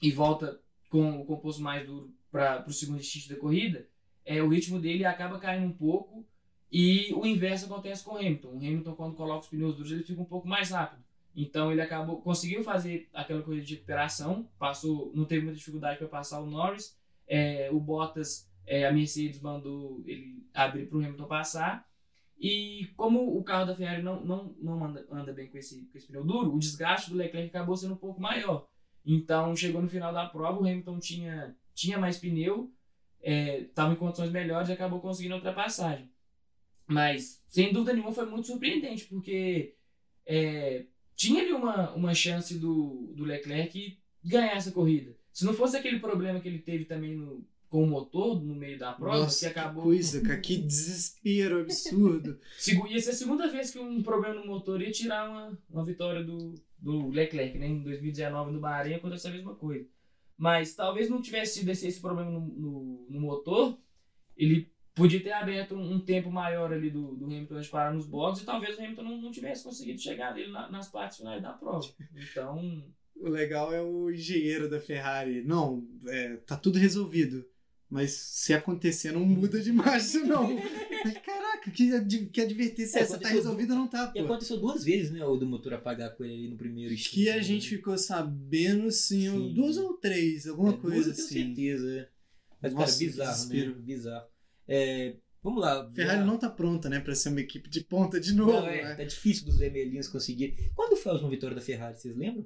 e volta com o composto mais duro para o segundo stint da corrida, é, o ritmo dele acaba caindo um pouco e o inverso acontece com o Hamilton. O Hamilton, quando coloca os pneus duros, ele fica um pouco mais rápido. Então ele acabou conseguiu fazer aquela corrida de recuperação, passou, não teve muita dificuldade para passar o Norris. É, o Bottas, é, a Mercedes mandou ele abrir para o Hamilton passar. E como o carro da Ferrari não, não, não anda, anda bem com esse, com esse pneu duro, o desgaste do Leclerc acabou sendo um pouco maior. Então chegou no final da prova, o Hamilton tinha, tinha mais pneu, estava em condições melhores e acabou conseguindo a ultrapassagem. Mas, sem dúvida nenhuma, foi muito surpreendente, porque é, tinha ali uma, uma chance do, do Leclerc ganhar essa corrida. Se não fosse aquele problema que ele teve também no, com o motor no meio da prova, Nossa, que acabou. coisa, cara, que desespero absurdo. (laughs) Ia ser a segunda vez que um problema no motor ia tirar uma, uma vitória do, do Leclerc, né? Em 2019 no Bahrein aconteceu a mesma coisa. Mas talvez não tivesse tido esse, esse problema no, no, no motor, ele podia ter aberto um, um tempo maior ali do, do Hamilton de parar nos boxes e talvez o Hamilton não, não tivesse conseguido chegar nele na- nas partes finais da prova. Então, O legal é o engenheiro da Ferrari. Não, é, tá tudo resolvido. Mas se acontecer, não muda de marcha, (laughs) não. Caraca, que, ad- que advertir se É, essa tá resolvida não tá, E pô. aconteceu duas vezes, né? O do motor apagar com ele ali no primeiro Acho que a instinto, gente né? ficou sabendo, sim, Sim. duas ou três, alguma É, duas coisa tenho assim. certeza. é. Mas, Nossa, cara, bizarro, desespero. né? Bizarro. É, vamos lá. Ferrari já- não tá pronta, né, pra ser uma equipe de ponta de novo, Não, é, né? tá difícil dos vermelhinhos conseguir. Quando foi a última vitória da Ferrari, vocês lembram?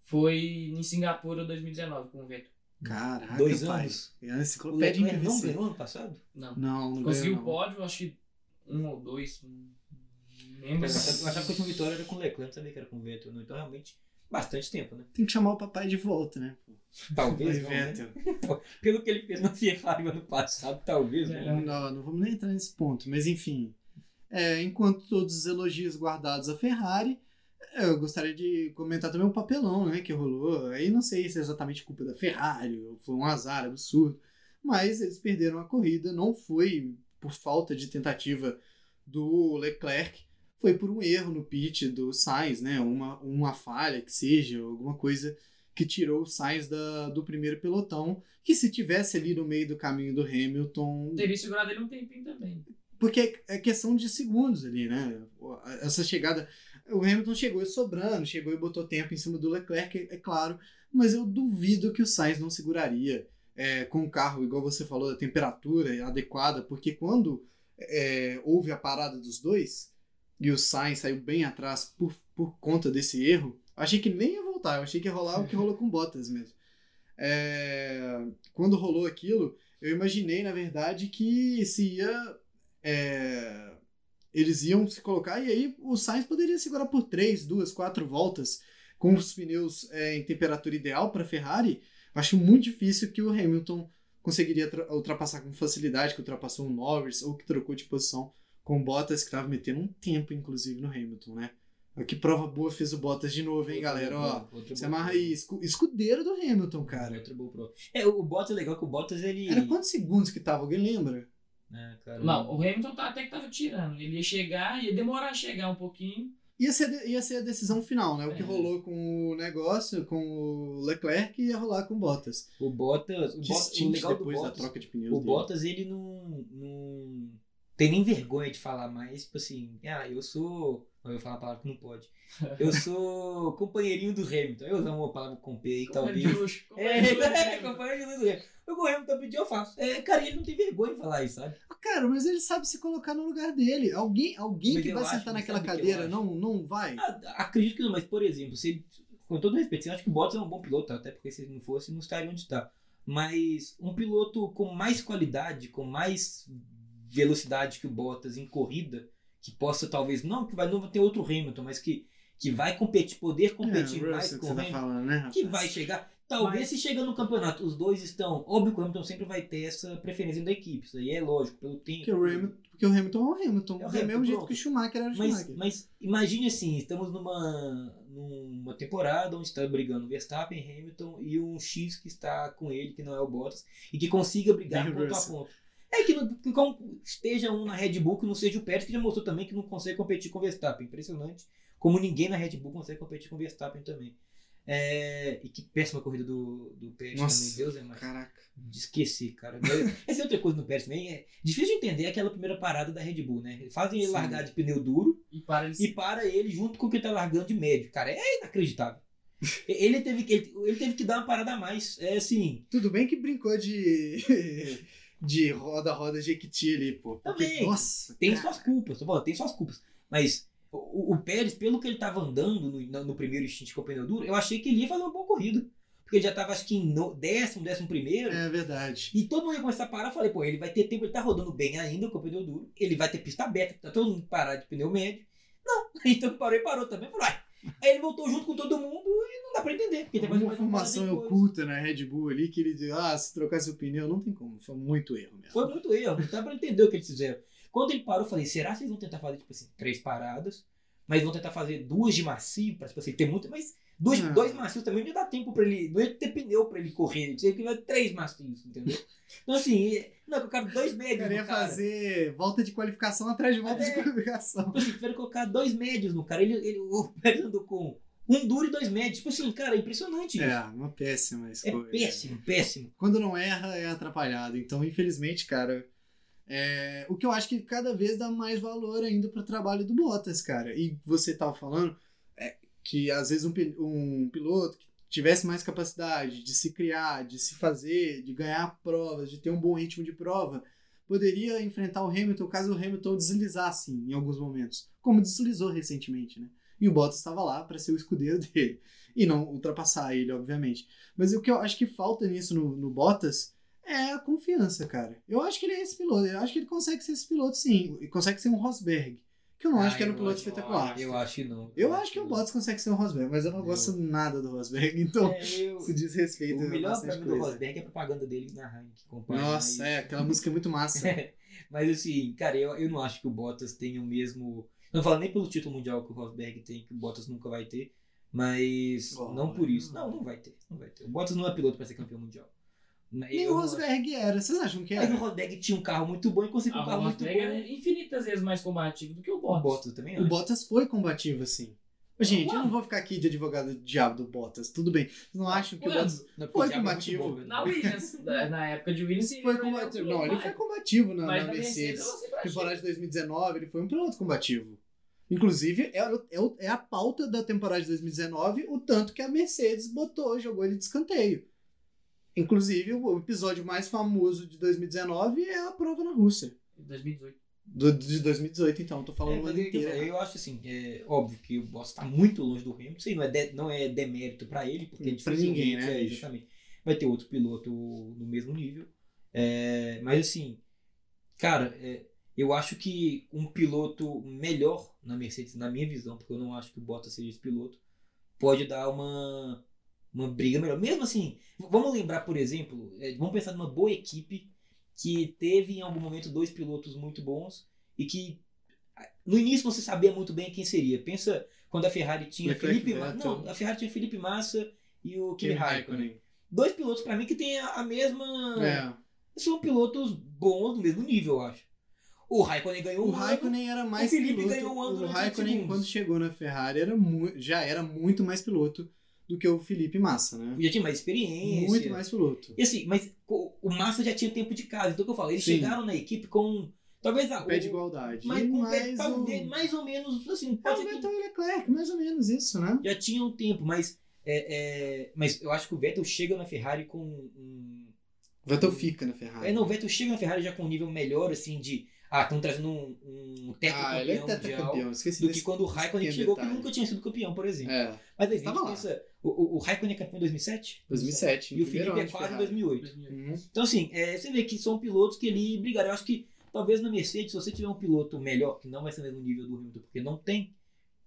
Foi em Singapura 2019 com o Vettel. Caraca, Dois pai. anos. É O enciclopédia Leclerc não ganhou ano passado? Não. Não, não Conseguiu ganhou, o pódio, acho que um ou dois. não Eu Lembro. achava, eu achava que a última vitória era com o Leclerc, não sabia que era com o Vettel. Não. Então, realmente, bastante tempo, né? Tem que chamar o papai de volta, né? Talvez, não, né? (laughs) Pelo que ele fez na Ferrari ano passado, talvez. É. não. Não, não vamos nem entrar nesse ponto, mas enfim. É, enquanto todos os elogios guardados à Ferrari, eu gostaria de comentar também o papelão né, que rolou. Aí não sei se é exatamente culpa da Ferrari, ou foi um azar absurdo, mas eles perderam a corrida. Não foi por falta de tentativa do Leclerc, foi por um erro no pit do Sainz, né? Uma, uma falha que seja, alguma coisa que tirou o Sainz da, do primeiro pelotão, que se tivesse ali no meio do caminho do Hamilton, Teria segurado ele um tempinho também. porque é questão de segundos ali, né? Essa chegada. O Hamilton chegou sobrando, chegou e botou tempo em cima do Leclerc, é, é claro, mas eu duvido que o Sainz não seguraria é, com o carro, igual você falou, a temperatura adequada, porque quando é, houve a parada dos dois e o Sainz saiu bem atrás por, por conta desse erro, achei que nem ia voltar, eu achei que ia rolar o que rolou com Bottas mesmo. É, quando rolou aquilo, eu imaginei, na verdade, que se ia é, eles iam se colocar e aí o Sainz poderia segurar por três, duas, quatro voltas com os pneus é, em temperatura ideal para a Ferrari. Acho muito difícil que o Hamilton conseguiria tra- ultrapassar com facilidade, que ultrapassou o Norris ou que trocou de posição com o Bottas, que estava metendo um tempo, inclusive, no Hamilton, né? Que prova boa fez o Bottas de novo, hein, galera? Ó, boa amarra aí, escu- escudeiro do Hamilton, cara. Outra boa prova. É, o Bottas é legal que o Bottas ele. Era quantos segundos que tava? Alguém lembra? É, cara, Não, o Hamilton tá, até que tava tirando. Ele ia chegar, ia demorar a chegar um pouquinho. Ia ser, ia ser a decisão final, né? O que É. rolou com o negócio, com o Leclerc, ia rolar com o Bottas. O Bottas. O, Que Bottas, o stint legal do depois da Bottas. troca de pneus O dele. Bottas, ele não, não tem nem vergonha de falar mais, tipo assim, ah, eu sou. Eu vou falar uma palavra que não pode. Eu (laughs) sou companheirinho do Hamilton. Eu uso uma palavra com P aí, talvez. Companheiro de luxo, É, companheiro de luxo, é, Hamilton. companheirinho do Hamilton. O Hamilton pediu, eu faço. É, cara, ele não tem vergonha de falar isso, sabe? Cara, mas ele sabe se colocar no lugar dele. Alguém, alguém Mas que eu vai sentar naquela eu cadeira não, não vai? Ah, Acredito que não, mas por exemplo, se com todo respeito, eu acho que o Bottas é um bom piloto, até porque se ele não fosse, não estaria onde está. Mas um piloto com mais qualidade, com mais velocidade que o Bottas em corrida, que possa talvez, não que vai não ter outro Hamilton, mas que, que vai competir, poder competir é, mais com que o você tá Hamilton, falando, né, que vai chegar. Talvez Mas- se chega no campeonato, os dois estão. Óbvio que o Hamilton sempre vai ter essa preferência da equipe. Isso aí é lógico, pelo tempo. Porque o Hamilton, porque o Hamilton é o Hamilton. É o Hamilton, mesmo jeito pronto. que o Schumacher era o Mas, Schumacher. mas imagine assim, estamos numa, numa temporada onde está brigando Verstappen, Hamilton e um X que está com ele, que não é o Bottas, e que consiga brigar ponto a ponto. É que, não, que como esteja um na Red Bull que não seja o Pérez, que já mostrou também que não consegue competir com o Verstappen. Impressionante. Como ninguém na Red Bull consegue competir com o Verstappen também. É, e que péssima corrida do, do Pérez Nossa, também. Deus é mais. Caraca. De esquecer, cara. (laughs) Essa é outra coisa no Pérez também. É difícil de entender aquela primeira parada da Red Bull, né? Fazem ele Sim. largar de pneu duro E para ele e para ele junto com quem tá largando de médio. Cara, é inacreditável. (laughs) Ele teve, que, ele, ele teve que dar uma parada a mais. É assim. Tudo bem que brincou de. De roda-roda Jequiti ali, pô. Porque, Também. Nossa. Tem cara. suas culpas, tô falando, tem suas culpas. Mas o, o Pérez, pelo que ele tava andando no, no, primeiro stint com o pneu duro, eu achei que ele ia fazer uma boa corrida. Porque ele já tava, acho que em no, décimo, décimo primeiro. É verdade. E todo mundo ia começar a parar. Eu falei, pô, ele vai ter tempo, ele tá rodando bem ainda com o pneu duro. Ele vai ter pista aberta, tá todo mundo parado de pneu médio. Não, (laughs) então parou e parou também. Falou. Aí ele voltou junto com todo mundo dá pra entender. Porque depois Uma ele formação oculta na Red Bull ali que ele diz, ah, se trocasse o pneu, não tem como. Foi muito erro mesmo. Foi muito erro, não dá pra entender o que eles fizeram. Quando ele parou, eu falei, será que eles vão tentar fazer, tipo assim, três paradas? Mas vão tentar fazer duas de macio, pra tipo assim, ter muito. Mas dois, Não. dois macios também não ia dar tempo pra ele. Não ia ter pneu pra ele correr. Tinha que ter três macios, entendeu? Então assim, não, colocaram dois Eu médios queria no cara. fazer volta de qualificação atrás de volta É. de qualificação. Tipo assim, tiveram que colocar dois médios no cara. Ele, ele, o Pérez andou com um duro e dois médios. Tipo assim, cara, é impressionante isso. É, uma péssima É escolha. péssimo, péssimo. Quando não erra, é atrapalhado. Então, infelizmente, cara, É, o que eu acho que cada vez dá mais valor ainda pro trabalho do Bottas, cara. E você tava falando é, que às vezes um, um piloto que tivesse mais capacidade de se criar, de se fazer, de ganhar provas, de ter um bom ritmo de prova, poderia enfrentar o Hamilton caso o Hamilton deslizasse em alguns momentos, como deslizou recentemente, né? E o Bottas estava lá para ser o escudeiro (laughs) dele e não ultrapassar ele, obviamente. Mas o que eu acho que falta nisso no, no Bottas é a confiança, cara. Eu acho que ele é esse piloto. Eu acho que ele consegue ser esse piloto, sim. E consegue ser um Rosberg. Que eu não Ah, acho que era um piloto espetacular. Eu acho que não. Eu acho que o Bottas consegue ser um Rosberg, mas eu não Eu- gosto nada do Rosberg, (laughs) então É, eu- isso diz respeito O melhor mim do. Rosberg é a propaganda dele na Heineken. Nossa, é, aquela música é muito massa. (laughs) Mas assim, cara, eu, eu não acho que o Bottas tenha o mesmo. Não falo nem pelo título mundial que o Rosberg tem, que o Bottas nunca vai ter. Mas Oh, não por isso. não. Não, vai ter. Não vai ter. O Bottas não é piloto pra ser campeão mundial. Nem Eu o Rosberg era. Vocês acham que acho. Mas era? o Rosberg tinha um carro muito bom e conseguiu um Ah, carro o muito bom. Rosberg é infinitas vezes mais combativo do que o O Bottas. Bottas também O acho. Bottas foi combativo, assim. Gente, eu Ué. não vou ficar aqui de advogado do diabo do Bottas. Tudo bem. Vocês não acham que o Bottas Não, foi o é combativo. bom. Na Williams, (laughs) na, época de Williams, ele foi um combativo? Não, ele foi combativo na, na Mercedes, Mercedes. temporada de 2019, ele foi um piloto combativo. Inclusive, é, é, é a pauta da temporada de 2019, o tanto que a Mercedes botou, jogou ele de escanteio. Inclusive, o episódio mais famoso de 2019 é a prova na Rússia. 2018. Do, de 2018, então, tô falando É, o mas ano é eu, inteiro. falei, eu acho assim, é óbvio que o Bottas tá muito longe do Hamilton, não é, de- não é demérito pra ele, porque Pra dificilmente, ninguém, né, é, exatamente. Vai ter outro piloto no mesmo nível. É, mas assim, cara, é, eu acho que um piloto melhor na Mercedes, na minha visão, porque eu não acho que o Bottas seja esse piloto, pode dar uma, uma briga melhor. Mesmo assim, vamos lembrar, por exemplo, é, vamos pensar numa boa equipe que teve em algum momento dois pilotos muito bons e que no início você sabia muito bem quem seria. Pensa quando a Ferrari tinha Leclerc, Felipe Massa. Não, a Ferrari tinha Felipe Massa e o Kimi Raikkonen. Dois pilotos pra mim que têm a a mesma. É. São pilotos bons do mesmo nível, eu acho. O Raikkonen ganhou O um ano, Raikkonen era mais Felipe piloto. ganhou um ano o Raikkonen, quando chegou na Ferrari, era já era muito mais piloto do que o Felipe Massa, né? já tinha mais experiência. Muito mais piloto. E assim, mas o o Massa já tinha tempo de casa. Então o que eu falo, eles Sim. chegaram na equipe com. Talvez a. Pé de o- igualdade. Mas com mais pé, o- ver mais ou menos assim. É Pode o ser que Vettel e Leclerc, mais ou menos isso, né? já tinha um tempo, mas. é, é, mas eu acho que o Vettel chega na Ferrari com um. O Vettel fica na Ferrari. É, não, o Vettel chega na Ferrari já com um nível melhor, assim, de. Ah, estão trazendo um, um ah, ele é tetracampeão mundial. tetracampeão. Esqueci Do que quando o Raikkonen chegou, que detalhe. nunca tinha sido campeão, por exemplo. É, Mas aí, Tava lá. pensa, o, Raikkonen é campeão em 2007? 2007. E o Felipe é quase em Ferrari. 2008. Uhum. Então, assim, é, você vê que são pilotos que ali brigaram. Eu acho que talvez na Mercedes, se você tiver um piloto melhor, que não vai ser o mesmo nível do Hamilton, porque não tem,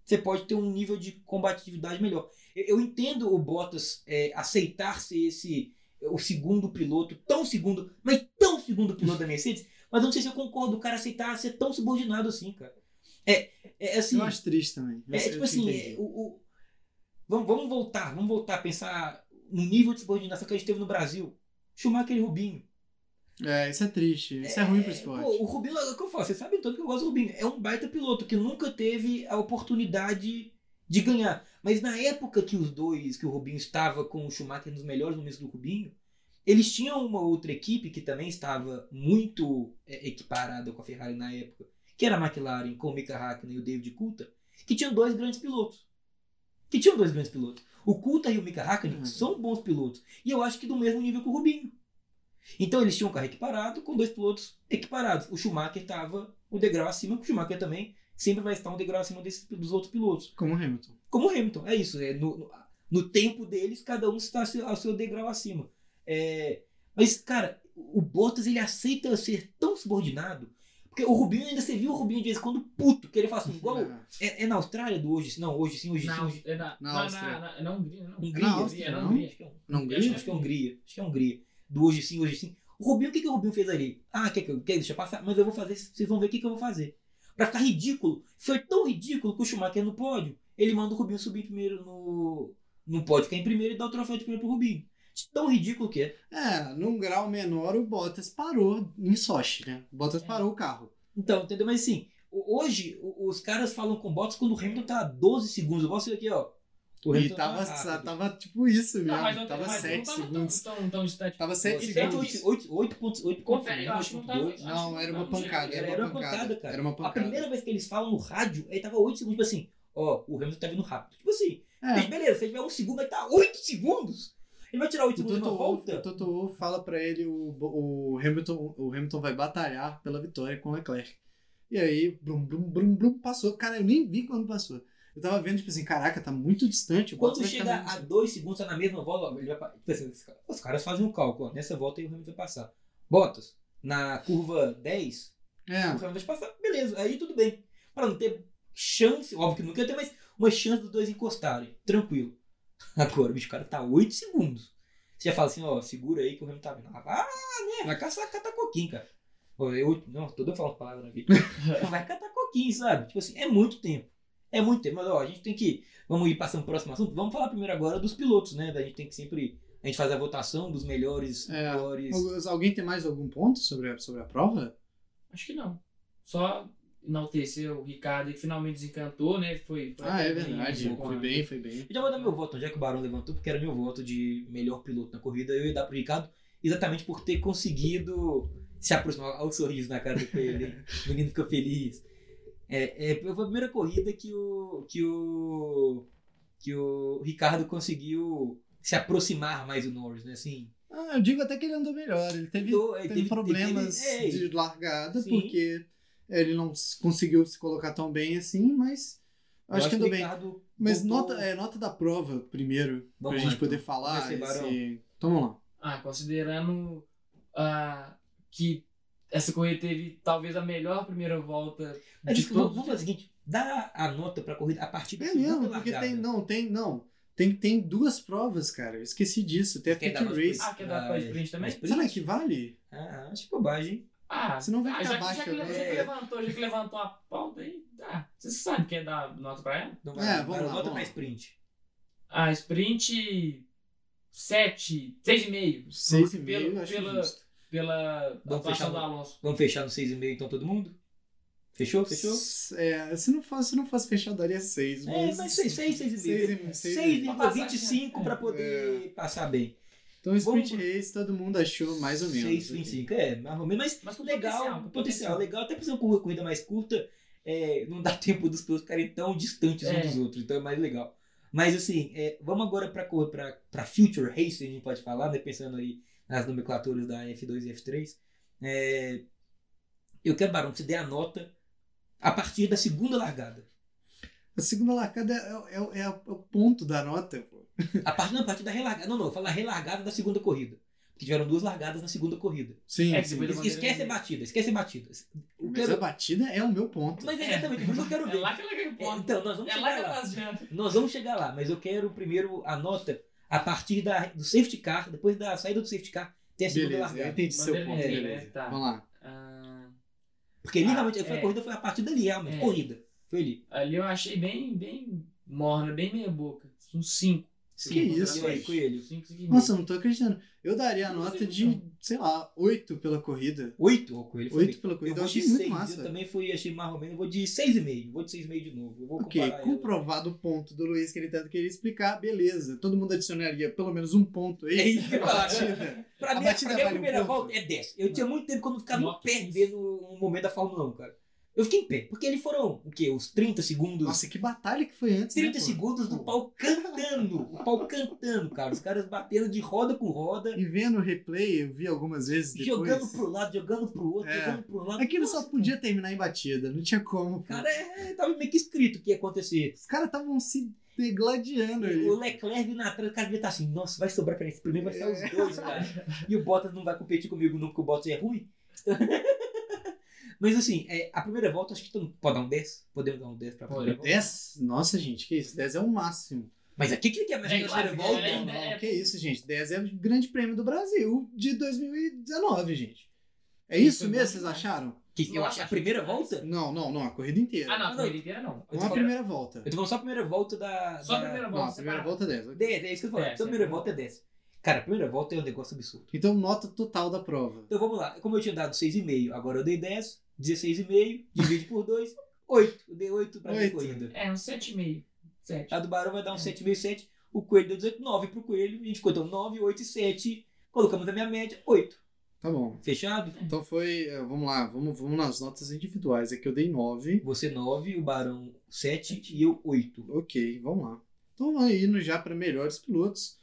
você pode ter um nível de combatividade melhor. Eu, eu entendo o Bottas é, aceitar ser esse o segundo piloto, tão segundo, mas tão segundo piloto da Mercedes, mas eu não sei se eu concordo o cara aceitar ser tão subordinado assim, cara. É, é assim. Eu acho triste também. Eu- É, tipo assim, é, o, o- Vamos, vamos voltar, vamos voltar a pensar no nível de subordinação que a gente teve no Brasil. Schumacher e Rubinho. É, isso é triste. Isso é, ruim pro esporte. Pô, o Rubinho, é o que eu falo, vocês sabem todo que eu gosto do Rubinho. É um baita piloto que nunca teve a oportunidade de ganhar. Mas na época que os dois, que o Rubinho estava com o Schumacher nos melhores momentos do Rubinho, eles tinham uma outra equipe que também estava muito é, equiparada com a Ferrari na época, que era a McLaren com o Mika Hakkinen e o David Coulthard, que tinham dois grandes pilotos. Que tinham dois grandes pilotos. O Coulthard e o Mika Hakkinen Uhum. são bons pilotos. E eu acho que do mesmo nível que o Rubinho. Então eles tinham um carro equiparado com dois pilotos equiparados. O Schumacher estava um degrau acima, o Schumacher também sempre vai estar um degrau acima desses, dos outros pilotos. Como o Hamilton. Como o Hamilton, é isso. É, no, no, no tempo deles, cada um está ao seu degrau acima. É, mas, cara, o Bottas ele aceita ser tão subordinado. Porque o Rubinho ainda você viu o Rubinho de vez em quando puto, que ele fala assim, igual. É. É, na Austrália do hoje? Não, hoje sim, hoje sim. Na, Hoje... é na, Na na, Áustria. na, na, na Hungria, não. Hungria, Na Áustria, é não? Hungria, acho que é Hungria? acho que é Hungria. Acho que é Hungria. Do hoje sim, hoje sim. O Rubinho, o que, que o Rubinho fez ali? Ah, quer quer, deixa eu passar? Mas eu vou fazer, vocês vão ver o que, que eu vou fazer. Pra ficar ridículo. Foi tão ridículo que o Schumacher no pódio, ele manda o Rubinho subir primeiro no. No pódio, ficar em primeiro e dar o troféu de primeiro pro Rubinho. De Tão ridículo que é. É, num grau menor, o Bottas parou em Sochi, né? O Bottas É. parou o carro. Então, entendeu? Mas assim, o- hoje o- os caras falam com Bottas quando o Hamilton tá a 12 segundos. Eu posso ver aqui, ó. O E Hamilton tava, rápido. tava tipo isso mesmo. Não, mas tava mas 7 não tava segundos. Tão, tão, tão. Tava 7 Isso Sete, é segundos. oito- oito- oito pontos- oito pontos Confere, eu acho que não tava. Não, era uma pancada. Era, uma era uma pancada, pancada, cara. era uma A pancada. primeira vez que eles falam no rádio, aí tava 8 segundos, tipo assim, ó, o Hamilton tá vindo rápido. Tipo assim, mas É, beleza, se tiver um segundo, vai tá 8 segundos. Ele vai tirar 8 o segundos Toto numa Wolff, volta? o Toto Wolff fala pra ele o, o, Hamilton, o Hamilton vai batalhar pela vitória com o Leclerc. E aí, blum, blum, blum, blum, passou. Cara, eu nem vi quando passou. Eu tava vendo, tipo assim, caraca, tá muito distante. o Quando chega a 2 segundos, tá na mesma volta, ele vai, tipo assim, os caras fazem um cálculo, ó, nessa volta aí o Hamilton vai passar. Bottas, na curva 10, o É, Hamilton vai passar, beleza, aí tudo bem. Pra não ter chance, óbvio que nunca ia ter, mas uma chance dos dois encostarem, tranquilo. (laughs) Agora, bicho, o cara tá 8 segundos. Você já fala assim, ó, segura aí que o Hamilton tá vindo. Ah, né, vai caçar, catar coquinho, cara. Eu, não, tô falando palavra aqui. (laughs) vai catar coquinho, sabe? Tipo assim, é muito tempo. É muito tempo, mas ó, a gente tem que. Vamos ir passando pro próximo assunto. Vamos falar primeiro agora dos pilotos, né? A gente tem que sempre. A gente faz a votação dos melhores, É. piores. Al- Alguém tem mais algum ponto sobre a, sobre a prova? Acho que não. Só enaltecer o Ricardo que finalmente desencantou, né? Foi, foi Ah, é bem, verdade. com Foi a- bem, foi bem. Eu já vou dar meu voto, já que o Barão levantou, porque era meu voto de melhor piloto na corrida. Eu ia dar pro Ricardo exatamente por ter conseguido se aproximar. Olha o sorriso na cara do coelho, hein? (laughs) O menino ficou feliz. É, é, foi a primeira corrida que o, que o. que o Ricardo conseguiu se aproximar mais do Norris, né? Assim, Ah, eu digo até que ele andou melhor. Ele teve, Andou, teve teve- problemas ele- é, de largada, sim. porque ele não conseguiu se colocar tão bem assim, mas eu acho que andou bem. Ricardo Mas nota, é, nota da prova primeiro, Vamos pra lá, gente poder então. falar. Comecei, Barão. Esse... Então vamos lá. Ah, considerando ah, que essa corrida teve talvez a melhor primeira volta Mas de todos. vamos fazer o seguinte: dá a nota pra corrida a partir da É segunda mesmo, porque largada. tem. Não, tem. Não. Tem, tem duas provas, cara. Eu esqueci disso. Tem a mais Race. Ah, quer dar pra sprint também? Mas Será que vale? Ah, acho bobagem. Ah, Senão vai ah, ficar já, que- baixo já, que, já que É. levantou, já que levantou a pauta aí, tá. Você sabe quer dar nota pra ela? Então É, vamos lá, Volta vamos pra sprint. Ah, sprint 7, 6,5. Seis e Pelo- meio, eu acho pela- justo. Pela Vamos atuação fechar do no- Alonso. Vamos fechar no 6,5 então todo mundo? Fechou? Fechou? É, se não fosse, se não fosse fechado, daria seis. É, mas 6, 6, 6,5. Seis e- seis e- 6,25 pra poder passar bem. Então, Sprint Vamos- Race, todo mundo achou mais ou menos. 6,25. É, mais ou menos. Mas Mas com legal, potencial, com potencial, legal. Até por ser uma corrida mais curta, é, não dá (laughs) tempo dos pilotos ficarem tão distantes É. uns dos outros, então é mais legal. Mas assim, é, vamos agora para pra, pra Future Race, a gente pode falar, né, pensando aí nas nomenclaturas da F2 e F3. É, eu quero, Barão, que você dê a nota a partir da segunda largada. A segunda largada é, é- é o ponto da nota, pô. A partir, não, a partir da relargada. Não, não, eu falo a relargada da segunda corrida. Porque tiveram duas largadas na segunda corrida. Sim, É sim. Esquece a batida, esquece a batida. Eu Mas quero- a batida é o meu ponto. Mas exatamente, por isso eu quero É ver. lá que ela ganha É, ponto. Então, nós vamos É lá chegar lá. adianta. Nós vamos chegar lá, mas eu quero primeiro a nota a partir da, do safety car, depois da saída do safety car, ter a segunda Beleza, eu largada. entendi seu ponto. beleza. né? Tá. Vamos lá. Ah, Porque literalmente Ah, foi a é. corrida foi a partir dali, realmente. É. Corrida. Foi ali. ali eu achei bem, bem morna, bem meia boca. Uns 5. Sim, Que isso. 5, 5 Nossa, eu não tô acreditando. Eu daria a Não nota de, não. sei lá, 8 pela corrida. Oito, com ele foi 8 pela Eu corrida. Eu, vou achei muito seis, massa. eu também fui, achei mais ou menos, eu vou de 6,5. Vou de 6,5 de novo. Eu vou Ok, comprovado o ponto do Luiz que ele tanto queria explicar, beleza. Todo mundo adicionaria pelo menos um ponto aí. É isso que eu pra acho. batida. Pra A mim, batida pra mim, a vale um primeira ponto. volta é 10. Eu tinha muito tempo que eu não ficava em pé vendo um momento da Fórmula 1, cara. Eu fiquei em pé, porque eles foram, o quê? Os 30 segundos. Nossa, que batalha que foi antes, 30 né, segundos do pau cantando. O pau cantando, cara. Os caras batendo de roda com roda, E vendo o replay, eu vi algumas vezes depois. jogando pro lado, jogando pro outro, É. jogando pro lado. Aquilo Nossa, só podia terminar em batida, não tinha como. Cara, é, tava meio que escrito o que ia acontecer. Os caras estavam se degladiando ali. O Leclerc vindo atrás, o cara devia estar assim, nossa, vai sobrar pra mim. Esse primeiro vai ser os dois, (laughs) cara. E o Bottas não vai competir comigo não, porque o Bottas é ruim. (laughs) Mas assim, é, a primeira volta, acho que todo mundo pode dar um 10. Podemos dar um 10 pra primeira volta. 10? Nossa, gente, que isso? 10 é o máximo. Mas aqui que que é mais É, a primeira volta? é, Não, não, é, que isso, gente. 10 é o grande prêmio do Brasil de 2019, gente. É isso Foi mesmo, bom vocês acharam? Que, eu acho a primeira demais. volta? Não, não, não, a corrida inteira. Ah, não, a Não, corrida inteira não. Não a primeira volta. Eu tô falando só a primeira volta da. Só a primeira Não, volta. a primeira separada. volta é 10. ok. 10, é isso que eu tô falando. É, Então a primeira é. volta é 10. Cara, a primeira volta é um negócio absurdo. Então, nota total da prova. Então vamos lá. Como eu tinha dado 6,5, agora eu dei 10, 16,5, divide por 2, 8. Eu dei 8 pra minha corrida. É, uns 7,5. 7. A do Barão vai dar um É. 7,7. O Coelho deu 18, 9 pro Coelho. A gente ficou então 9, 8 e 7. Colocamos a minha média, 8. Tá bom. Fechado? Então foi. eh, Vamos lá, vamos, vamos nas notas individuais. Aqui eu dei 9. Você 9, o Barão 7 e eu 8. Ok, vamos lá. Então vamos indo já para melhores pilotos.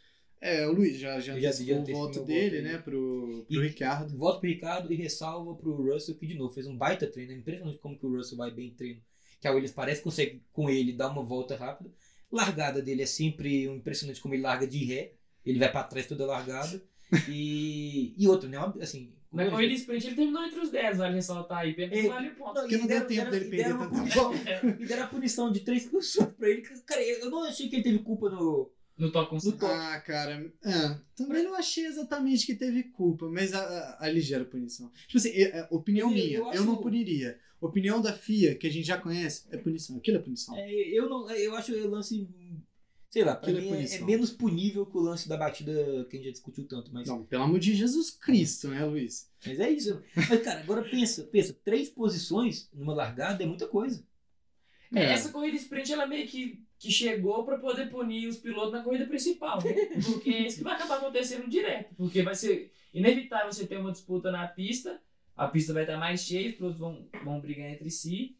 É, o Luiz já, já já- já o voto dele, voto né, pro, pro E- Ricardo. Voto pro Ricardo e ressalva pro Russell, que de novo fez um baita treino. É impressionante como que o Russell vai bem em treino. Que a Williams parece que consegue com ele dar uma volta rápida. Largada dele é sempre um impressionante como ele larga de ré. Ele vai pra trás toda largada. (laughs) E, e outro, né? Assim. Na eu corrida sprint ele terminou entre os 10, vale ressaltar aí. Que É. vale ponto. Porque não deu deram- tempo dele perder uma tanto punição- E deram a punição de 3 segundos pra ele. Cara, eu não achei que ele teve culpa no. No No toque. Ah, cara, é, também não achei exatamente que teve culpa, mas a, a, a ligeira punição. Tipo assim, é, é, opinião Eu- eu minha, eu, acho- não puniria. Opinião da FIA, que a gente já conhece, é punição. Aquilo é punição. É, eu não. Eu acho o lance. Sei lá, pra Aquilo é mim é, é menos punível que o lance da batida que a gente já discutiu tanto. Mas, Não, pelo amor de Jesus Cristo, né, Luiz? mas é isso. Mas, cara, agora pensa, pensa, três posições numa largada é muita coisa. É, Essa corrida sprint ela meio que, que chegou pra poder punir os pilotos na corrida principal, né? (laughs) Porque é isso que vai acabar acontecendo direto. Porque vai ser inevitável você ter uma disputa na pista, a pista vai estar mais cheia, os pilotos vão, vão brigar entre si.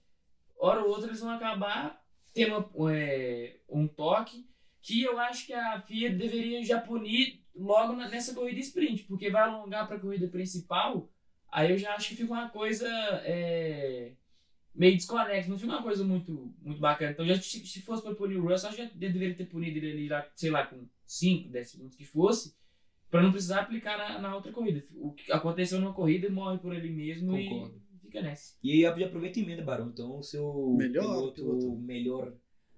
Hora ou outra eles vão acabar tendo uma- é, um toque que eu acho que a FIA deveria já punir logo nessa corrida sprint, porque vai alongar para a corrida principal, aí eu já acho que fica uma coisa é, meio desconexa, não fica uma coisa muito, muito bacana. Então, já, se, se fosse para punir o Russell, eu já deveria ter punido ele ali, lá, sei lá, com 5, 10 segundos que fosse, para não precisar aplicar na, na outra corrida. O que aconteceu numa corrida morre por ali mesmo Concordo. e fica nessa. E aí já aproveita e emenda, Barão. Então, o seu Melhor piloto, piloto. melhor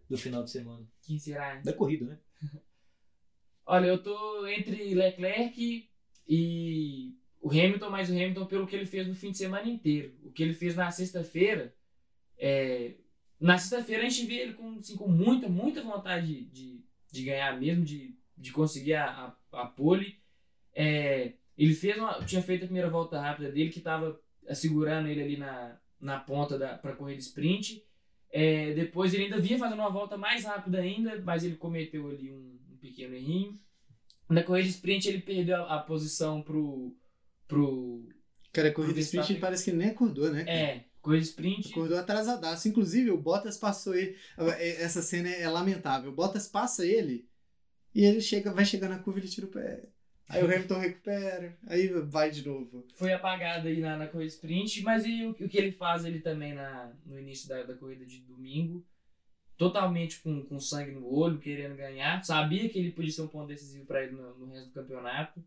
do final de semana. Quem será? Da corrida, né? (laughs) Olha, eu tô entre Leclerc e o Hamilton, mas o Hamilton pelo que ele fez no fim de semana inteiro. O que ele fez na sexta-feira, é, na sexta-feira a gente vê ele com, assim, com muita, muita vontade de, de ganhar mesmo, de, de conseguir a, a, a pole. É, ele fez uma, tinha feito a primeira volta rápida dele, que estava segurando ele ali na, na ponta para corrida sprint. É, depois ele ainda vinha fazendo uma volta mais rápida ainda, mas ele cometeu ali um, um pequeno errinho. Na corrida sprint ele perdeu a, a posição pro, pro. Cara, a corrida sprint parece que ele nem acordou, né? É, corrida sprint. Acordou atrasadaço. Inclusive, o Bottas passou ele. Essa cena é lamentável. O Bottas passa ele e ele chega, vai chegar na curva e ele tira o pé. Aí o Hamilton recupera, aí vai de novo. Foi apagado aí na, na corrida sprint, mas e o, o que ele faz ele também na, no início da, da corrida de domingo? Totalmente com, com sangue no olho, querendo ganhar. Sabia que ele podia ser um ponto decisivo para ele no, no resto do campeonato.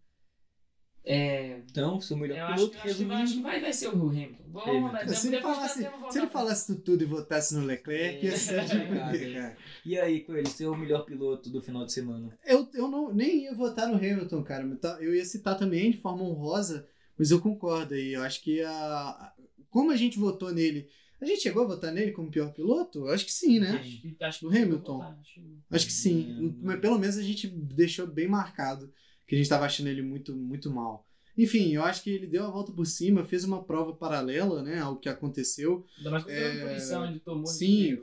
É, Então, seu melhor eu piloto, acho que vai, acho que resumindo. vai, vai ser o Hamilton. Vamos, Hamilton. né? Se ele, falasse, se ele falasse tudo, e votasse no Leclerc, ia ser É, de cara. E aí, Coelho, seu melhor piloto do final de semana? Eu, eu não, nem ia votar no Hamilton, cara. mas tá- Eu ia citar também de forma honrosa, mas eu concordo aí. Eu acho que a. Como a gente votou nele. A gente chegou a votar nele como pior piloto? Eu acho que sim, né? Acho que, acho que Do Hamilton? votar, acho- Acho que sim. Hum. Mas pelo menos a gente deixou bem marcado que a gente tava achando ele muito, muito mal. Enfim, eu acho que ele deu a volta por cima, fez uma prova paralela, né, ao que aconteceu. Ainda mais É, a punição, ele tomou. Sim.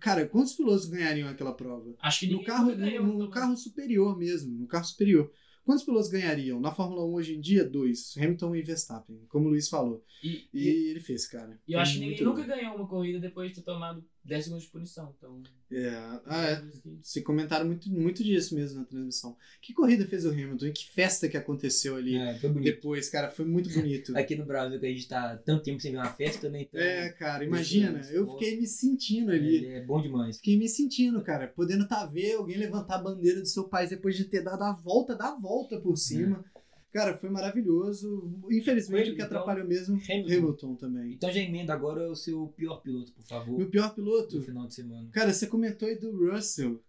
Cara, quantos pilotos ganhariam aquela prova? Acho que No ninguém carro, ganhou, no, no carro superior mesmo, no carro superior. Quantos pilotos ganhariam? Na Fórmula 1 hoje em dia, dois. Hamilton e Verstappen, como o Luiz falou. E, E, e, ele fez, cara. e eu acho que ninguém nunca ganhou uma corrida depois de ter tomado 10 segundos de punição. Então, É, ah, é. que- Se comentaram muito, muito disso mesmo na transmissão. Que corrida fez o Hamilton? E que festa que aconteceu ali É, depois, cara? Foi muito bonito. Aqui no Brasil, que a gente tá tanto tempo sem ver uma festa, né? Então, É, cara, imagina. Eu fiquei me sentindo ali. ele é bom demais. Fiquei me sentindo, cara, podendo tá ver alguém levantar a bandeira do seu país depois de ter dado a volta, dar a volta por cima. Cara, foi maravilhoso. Infelizmente, Foi, o que então, atrapalhou mesmo Hamilton. Hamilton também. Então já emenda agora o seu pior piloto, por favor, Meu pior piloto, final de semana. cara, você comentou aí do Russell.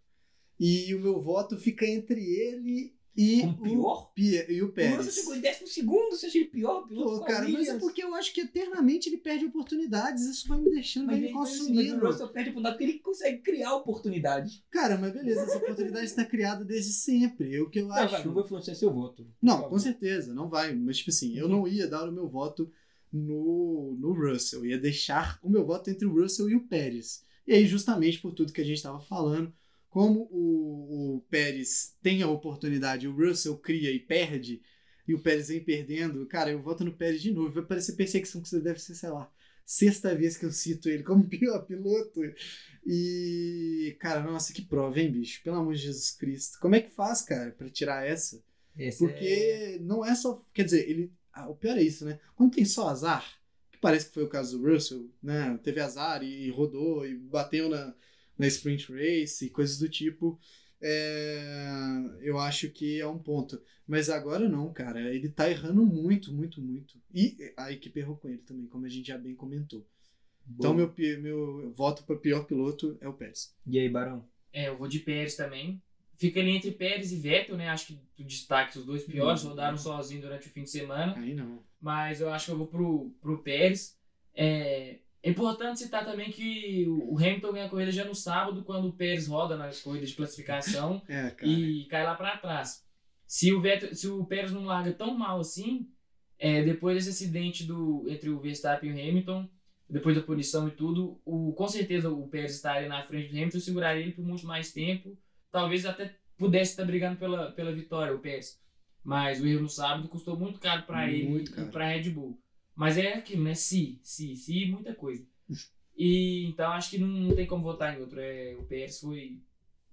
E o meu voto fica entre ele e Como pior? o, Pie- e o Pérez. chegou em décimo segundo, você acha ele pior? Pô, cara, mas é porque eu acho que eternamente ele perde oportunidades. Isso vai me deixando, vai Mas, me ele- mas, mas consumindo. o Russell perde oportunidade porque ele consegue criar oportunidade. Cara, mas beleza, essa oportunidade está criada desde sempre. É o que eu Não, acho. vai, não vou influenciar seu voto. Não, com certeza, não vai. Mas, tipo assim, eu não ia dar o meu voto no, no Russell. Eu ia deixar o meu voto entre o Russell e o Pérez. E aí, justamente por tudo que a gente estava falando, como o, o Pérez tem a oportunidade, o Russell cria e perde, e o Pérez vem perdendo, cara, eu voto no Pérez de novo. Vai parecer perseguição que você deve ser, sei lá, sexta vez que eu cito ele como (laughs) pior piloto. E, cara, nossa, que prova, hein, bicho? Pelo amor de Jesus Cristo. Como é que faz, cara, para tirar essa? Esse Porque é- não é só. Quer dizer, ele. ah, o pior é isso, né? Quando tem só azar, que parece que foi o caso do Russell, né? Teve azar e rodou e bateu na, na sprint race e coisas do tipo. é, eu acho que é um ponto. Mas agora não, cara. Ele tá errando muito, muito, muito. E a equipe errou com ele também, como a gente já bem comentou. Então, meu, meu voto para pior piloto é o Pérez. E aí, Barão? É, eu vou de Pérez também. Fica ali entre Pérez e Vettel, né? Acho que tu destaque os dois piores, Uhum. rodaram sozinho durante o fim de semana. Aí não. Mas eu acho que eu vou pro, pro Pérez. É, é importante citar também que o Hamilton ganha a corrida já no sábado, quando o Pérez roda nas corridas de classificação (laughs) É, e cai lá para trás. Se o, Vettel, se o Pérez não larga tão mal assim, é, depois desse acidente do, entre o Verstappen e o Hamilton, depois da punição e tudo, o, com certeza o Pérez estaria na frente do Hamilton e seguraria ele por muito mais tempo. Talvez até pudesse estar brigando pela, pela vitória, o Pérez. Mas o erro no sábado custou muito caro para ele Muito e caro. para Red Bull. Mas é aquilo, né? Se, se, se, muita coisa. E então acho que não, não tem como votar em outro. É, o Pérez foi.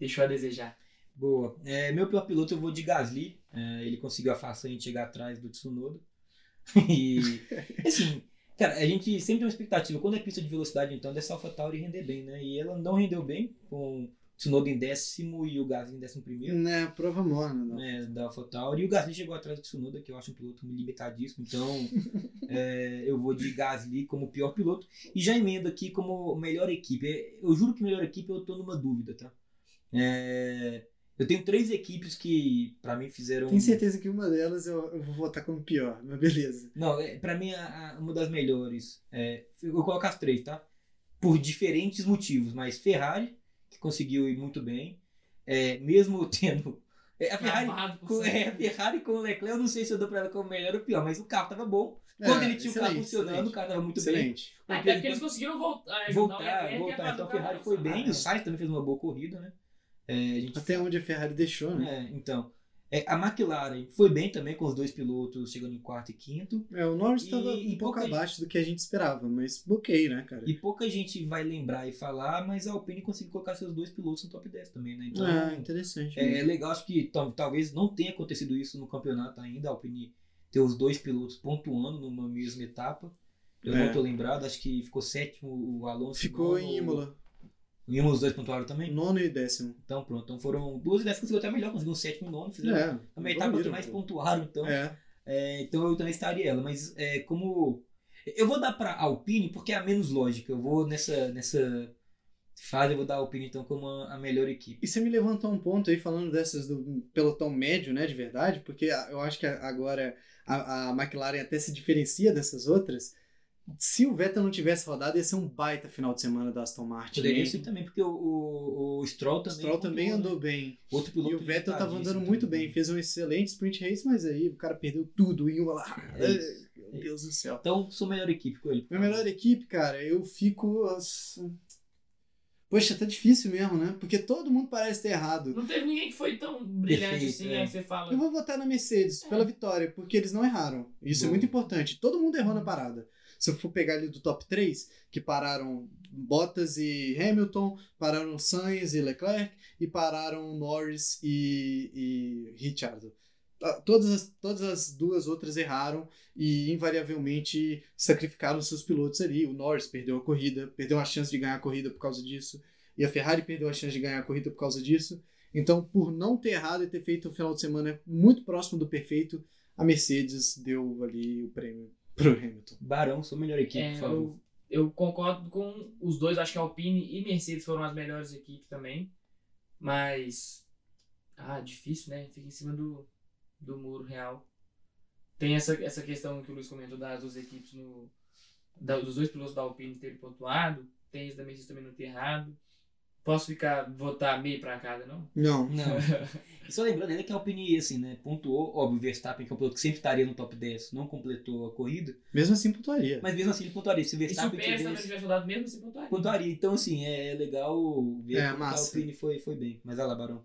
deixou a desejar. Boa. É, meu pior piloto eu vou de Gasly. É, ele conseguiu a façanha de chegar atrás do Tsunoda. (laughs) E, assim, cara, a gente sempre tem uma expectativa. Quando é pista de velocidade, então, dessa AlphaTauri render bem, né? E ela não rendeu bem, com Tsunoda em décimo e o Gasly em décimo primeiro. Né, prova morna, não. né, da AlphaTauri. E o Gasly chegou atrás do Tsunoda, que eu acho um piloto limitadíssimo. Então, (laughs) é, eu vou de Gasly como pior piloto. E já emendo aqui como melhor equipe. É, Eu juro que melhor equipe eu tô numa dúvida, tá? É, eu tenho três equipes que, pra mim, fizeram... Tenho certeza que uma delas eu, eu vou votar como pior, mas beleza. Não, é, pra mim, a- a- uma das melhores. É, eu vou colocar as três, tá? Por diferentes motivos. Mas Ferrari, que conseguiu ir muito bem. É, mesmo (laughs) tendo... é, A Ferrari... Com, é, a Ferrari com o Leclerc, eu não sei se eu dou pra ela como melhor ou pior, mas o carro tava bom. Quando É, ele tinha o carro excelente, funcionando, excelente. o carro tava muito bem. Excelente. Até porque eles conseguiram voltar, ajudar o Voltar, voltar. Então a Ferrari foi bem, e o Sainz também fez uma boa corrida, né? É, a gente Até onde a Ferrari deixou, né? é, então. É, a McLaren foi bem também, com os dois pilotos chegando em quarto e quinto. É, o Norris estava um pouco abaixo do que a gente esperava, mas ok, né, cara? E pouca gente vai lembrar e falar, mas a Alpine conseguiu colocar seus dois pilotos no top 10 também, né? Então, Ah, interessante. É legal, acho que tal- talvez não tenha acontecido isso no campeonato ainda, a Alpine ter os dois pilotos pontuando numa mesma etapa. Eu É. não tô lembrado, acho que ficou sétimo o Alonso. Ficou em Imola, O Imola os dois pontuaram também? nono e décimo. Então pronto, então foram duas e dez conseguiu até melhor, conseguiu um sétimo e nono, fizeram É, que evoluíram, mais pô. pontuaram, então. É, É, então eu também estaria ela, mas é, como. Eu vou dar pra Alpine porque é a menos lógica. Eu vou nessa, nessa fase, eu vou dar a Alpine então como a, a melhor equipe. E você me levantou um ponto aí falando dessas do pelotão médio, né, de verdade, porque eu acho que agora a, a McLaren até se diferencia dessas outras. Se o Vettel não tivesse rodado, ia ser um baita final de semana da Aston Martin. Poderia ser também, porque o, o, o Stroll O também. Stroll também pontuou, andou né? bem. Outro piloto E o Vettel tava andando muito também. bem, fez um excelente sprint race, mas aí o cara perdeu tudo em uma lá. É. Meu Deus do céu. Então, sou a melhor equipe com ele. Minha melhor equipe, cara, eu fico. Poxa, tá difícil mesmo, né? Porque todo mundo parece ter errado. Não teve ninguém que foi tão brilhante Perfeito, assim, é. né? que Você fala. Eu vou votar na Mercedes pela vitória, porque eles não erraram. Isso é Boa. muito importante. Todo mundo errou na parada. Se eu for pegar ali do top 3, que pararam Bottas e Hamilton, pararam Sainz e Leclerc, e pararam Norris e, e Ricciardo. Ah, Todas as, todas as duas outras erraram e invariavelmente sacrificaram seus pilotos ali. O Norris perdeu a corrida, perdeu a chance de ganhar a corrida por causa disso, e a Ferrari perdeu a chance de ganhar a corrida por causa disso. Então, por não ter errado e ter feito um final de semana muito próximo do perfeito, a Mercedes deu ali o prêmio pro Hamilton. Barão, sou a melhor equipe, É, por favor. eu, eu concordo com os dois, acho que a Alpine e Mercedes foram as melhores equipes também. Mas. Ah, difícil, né? Fica em cima do, do muro real. Tem essa, essa questão que o Luiz comentou das duas equipes no. da- dos dois pilotos da Alpine terem pontuado. Tem isso da Mercedes também não ter errado. Posso ficar, votar meio pra cada, não? Não. Não. (laughs) E só lembrando ainda que a Alpine, assim, né, pontuou, óbvio, o Verstappen, que é um piloto que sempre estaria no top 10, não completou a corrida, Mesmo assim, pontuaria. mas mesmo assim ele pontuaria. Se o E se o Verstappen tivesse... tivesse rodado mesmo, assim pontuaria. Pontuaria. Então, assim, é legal ver É, que a massa. Alpine foi, foi bem. Mas olha lá, Barão.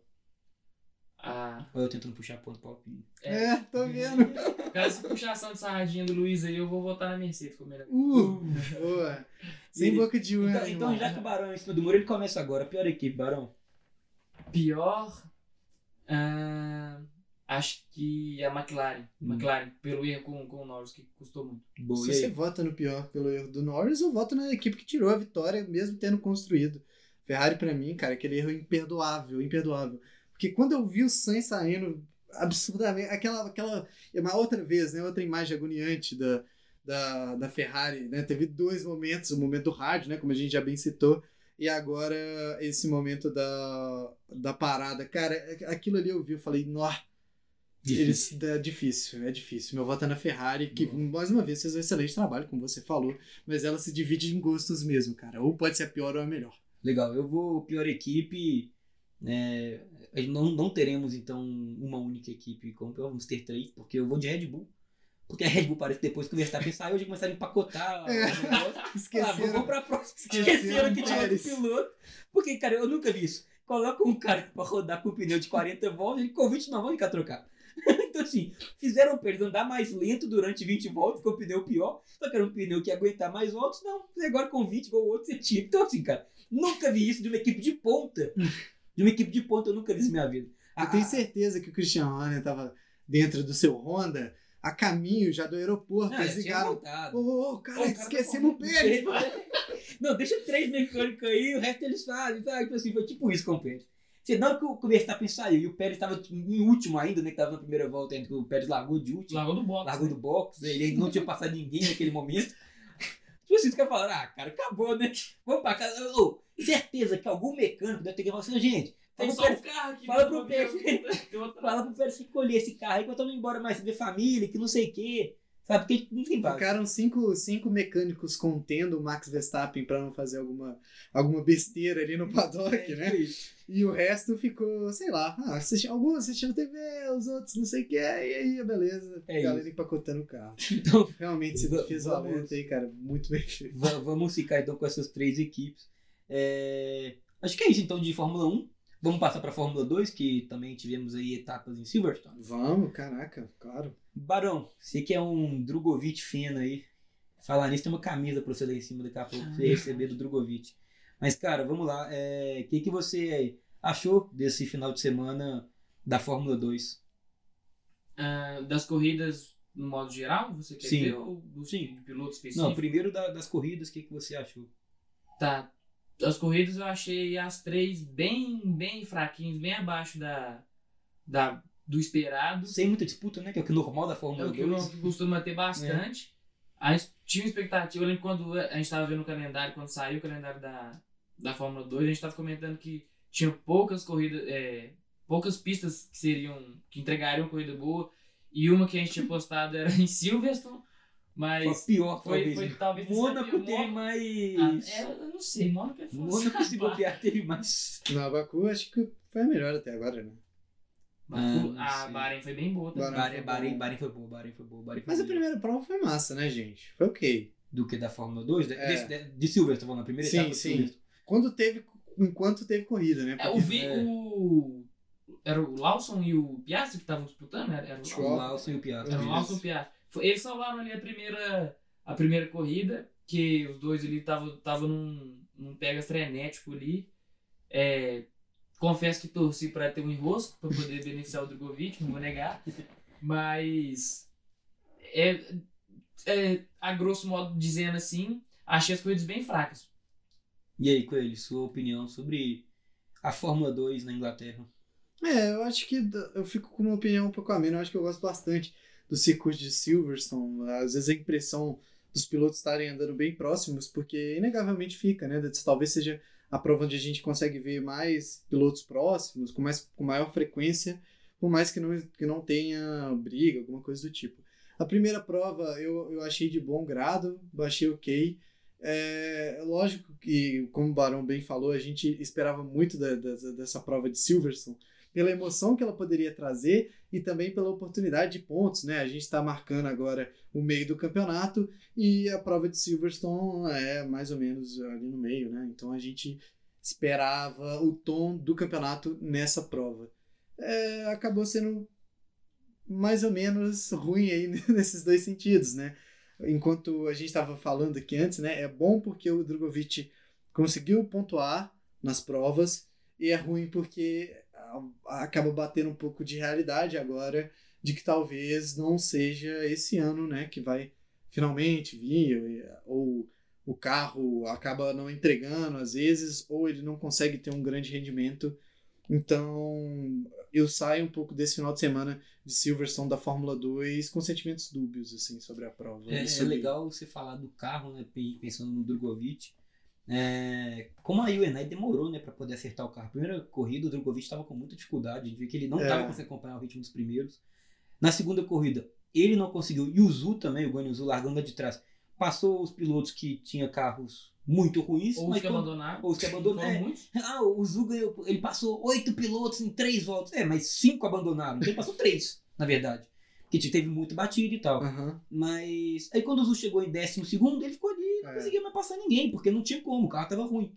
Ah, Olha eu tentando puxar ponto pra Alpine. é. É, tô vendo. Cara, se puxação de sarradinha do Luiz aí, eu vou votar na Mercedes como melhor. Uh, boa. Sem Ele- boca de urna. Então, então, já que o Barão é em cima do muro, ele começa agora. A pior equipe, Barão. Pior. ah, acho que a McLaren. Hum. McLaren, pelo erro com, com o Norris, que custou muito. Boa, Se e você vota no pior pelo erro do Norris, eu voto na equipe que tirou a vitória, mesmo tendo construído. Ferrari, pra mim, cara, aquele erro imperdoável, imperdoável. Porque quando eu vi o Sainz saindo absurdamente. Aquela, aquela. é Uma outra vez, né? Outra imagem agoniante da, da, da Ferrari, né? Teve dois momentos, o momento do rádio, né? Como a gente já bem citou. E agora esse momento da, da parada. Cara, aquilo ali eu vi, eu falei, nó, eles, é difícil, é difícil. Meu voto é na Ferrari, que mais uma vez fez um excelente trabalho, como você falou, mas ela se divide em gostos mesmo, cara. Ou pode ser a pior ou a melhor. Legal, eu vou pior equipe. É, não, não teremos então uma única equipe pior, vamos ter três, porque eu vou de Red Bull. Porque a Red Bull parece que depois que o Verstappen saiu, já começaram a empacotar É. Ah, Esqueceram. vamos pra próxima. Esqueceram Esqueceram que tinha outro piloto. Porque, cara, eu nunca vi isso. Coloca um cara pra rodar com um pneu de 40 voltas, ele com 20 não vão ficar trocar. (laughs) então, assim, fizeram o Pérez andar mais lento durante 20 voltas, com o pneu pior. Só que era um pneu que ia aguentar mais voltas. Não, agora com 20, igual o outro, você tira. Então, assim, cara, nunca vi isso de uma equipe de ponta. De uma equipe de ponta, eu nunca vi isso na minha vida. Eu tenho certeza que o Christian Horner tava dentro do seu Honda, a caminho já do aeroporto. Não, eles ligaram. Ô, ô, cara, o cara tá esquecemos o correndo. Pérez. (laughs) Não, deixa três mecânicos aí, o resto eles fazem. Tá? Tipo assim, foi tipo isso com o Pérez. Senão que o que o Verstappen saiu e o Pérez estava em último ainda, né? Que tava na primeira volta, ainda que o Pérez largou de último, Largou do box. largou né? do box, ele ainda não tinha passado ninguém naquele momento. (laughs) Tipo assim, os caras falaram, ah, cara, acabou, né? Vamos pra casa. Ô, certeza que algum mecânico deve ter que falar assim, gente, Tem fala o Pérez, carro aqui. fala pro Pérez. (laughs) Fala pro Pérez recolher esse carro aí que eu tô indo embora mais ver família, que não sei o quê. Sabe? Porque não tem base. Ficaram cinco, cinco mecânicos contendo o Max Verstappen pra não fazer alguma, alguma besteira ali no paddock, É, né? isso. E o resto ficou, sei lá, ah, assisti, alguns assistindo TV, os outros não sei o que, e aí, beleza. É galera isso. empacotando o carro. Então, Realmente, você fez a luta aí, cara, muito bem feito. Va- vamos ficar então com essas três equipes. É, Acho que é isso então de Fórmula 1. Vamos passar para Fórmula 2, que também tivemos aí etapas em Silverstone. Vamos, caraca, claro. Barão, você que é um Drogovic feno aí. Falar nisso, tem uma camisa pra você lá em cima daqui a pouco, pra você receber do Drogovic. Mas, cara, vamos lá. O que, que você achou desse final de semana da Fórmula 2? Ah, das corridas no modo geral, você quer Sim. ver? Ou do Sim. de piloto específico? Não, primeiro da- das corridas, o que, que você achou? Tá. As corridas eu achei as três bem, bem fraquinhas, bem abaixo da, da, do esperado. Sem muita disputa, né? Que é o que é normal da É Fórmula o que 2. eu costuma ter bastante. A gente tinha uma expectativa, eu lembro quando a gente estava vendo o calendário, quando saiu o calendário da, da Fórmula 2, a gente estava comentando que tinha poucas corridas, é, poucas pistas que seriam, que entregariam corrida boa, e uma que a gente tinha postado era em Silverstone, Foi mas pior, foi, talvez. foi né? talvez Mônaco teve mais. Ah, é, eu não sei, Mônaco é. Mônaco, (laughs) se bobear, teve mais. Na Baku, acho que foi a melhor até agora, né? Baku- Ah, a sim. Bahrein foi bem boa também. Bahrein Bahrein, foi boa, Bahrein foi boa, Bahrein foi Mas a primeira prova foi massa, né, gente? Foi ok. Do que da Fórmula 2? De, É. desse- de, de Silverstone, falando, a primeira Sim, etapa sim. Silverstone. Quando teve, enquanto teve corrida, né? É, o, Vi, É. o. Era o Lawson e o Piastri que estavam disputando? Era, era o. O Lawson, e o Piastri. era o. Lawson e o Piastri. Eles salvaram ali a primeira, a primeira corrida, que os dois ali estavam num, num pegas frenético ali. É, confesso que torci para ter um enrosco, para poder (laughs) beneficiar o Drogovic, não vou negar. Mas. É, é, a grosso modo dizendo assim, achei as corridas bem fracas. E aí, Coelho, sua opinião sobre a Fórmula 2 na Inglaterra? É, eu acho que eu fico com uma opinião um pouco a menos. Eu acho que eu gosto bastante do circuito de Silverstone. Às vezes a impressão dos pilotos estarem andando bem próximos, porque inegavelmente fica, né? Talvez seja a prova onde a gente consegue ver mais pilotos próximos, com, mais, com maior frequência, por mais que não, que não tenha briga, alguma coisa do tipo. A primeira prova eu, eu achei de bom grado, achei ok. É lógico que, como o Barão bem falou, a gente esperava muito da, da, dessa prova de Silverstone pela emoção que ela poderia trazer e também pela oportunidade de pontos, né? A gente está marcando agora o meio do campeonato e a prova de Silverstone é mais ou menos ali no meio, né? Então a gente esperava o tom do campeonato nessa prova. É, acabou sendo mais ou menos ruim aí (laughs) nesses dois sentidos, né? Enquanto a gente estava falando aqui antes, né? É bom porque o Drogovic conseguiu pontuar nas provas e é ruim porque acaba batendo um pouco de realidade agora de que talvez não seja esse ano, né, que vai finalmente vir, ou o carro acaba não entregando às vezes, ou ele não consegue ter um grande rendimento. Então, eu saio um pouco desse final de semana de Silverstone da Fórmula 2 com sentimentos dúbios assim sobre a prova. É, é legal você falar do carro, né, pensando no Drogovic, é, como a UNI demorou né, para poder acertar o carro. Primeira corrida, o Drogovic estava com muita dificuldade, a gente viu que ele não estava é. conseguindo acompanhar o ritmo dos primeiros. Na segunda corrida, ele não conseguiu. E o Zu também, o Guanyu Zu largando de trás, passou os pilotos que tinham carros muito ruins. Ou os que abandonaram. Ou os que abandonaram. É. Ah, o Zu ganhou, ele passou oito pilotos em três voltas. É, mas cinco abandonaram. Então ele passou três, na verdade que teve muito batido e tal. Uhum. Mas aí quando o Zu chegou em décimo segundo, ele ficou ali e não é. conseguia mais passar ninguém, porque não tinha como, o carro tava ruim.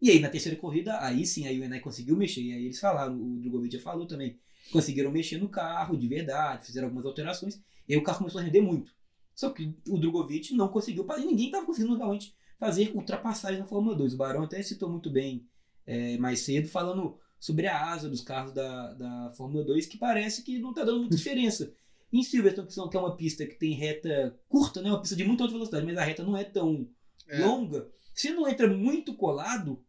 E aí na terceira corrida, aí sim, aí o Enai conseguiu mexer, e aí eles falaram, o Drogovic já falou também, conseguiram mexer no carro de verdade, fizeram algumas alterações, e aí o carro começou a render muito. Só que o Drogovic não conseguiu, e ninguém estava conseguindo realmente fazer ultrapassagem na Fórmula 2. O Barão até citou muito bem é, mais cedo, falando sobre a asa dos carros da, da Fórmula 2, que parece que não está dando muita diferença. Em Silverstone, que é uma pista que tem reta curta, né? Uma pista de muita alta velocidade, mas a reta não é tão é. longa. Se não entra muito colado,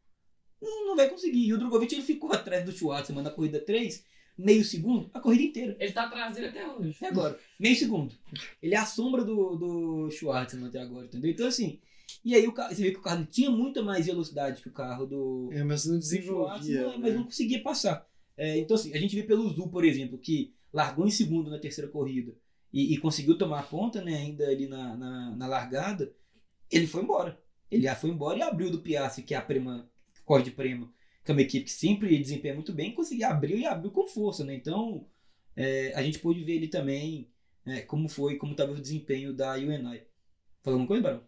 não vai conseguir. E o Drogovic ele ficou atrás do Schwartzman na corrida 3, meio segundo, a corrida inteira. Ele tá atrás dele até hoje. Até agora, meio segundo. Ele é a sombra do, do Schwartzman até agora, entendeu? Então, assim, e aí o carro, você vê que o carro tinha muita mais velocidade que o carro do. É, mas não desenvolvia. Né? Mas não conseguia passar. É, então, assim, a gente vê pelo Zul, por exemplo, que largou em segundo na terceira corrida e, e conseguiu tomar a ponta, né, ainda ali na, na, na, largada, ele foi embora. Ele já foi embora e abriu do Piastri, que é a Prema, corre de Prema, que é uma equipe que sempre desempenha muito bem, conseguiu abrir e abriu com força, né? Então, é, a gente pôde ver ele também é, como foi, como estava o desempenho da UNI. Falou alguma coisa, Barão?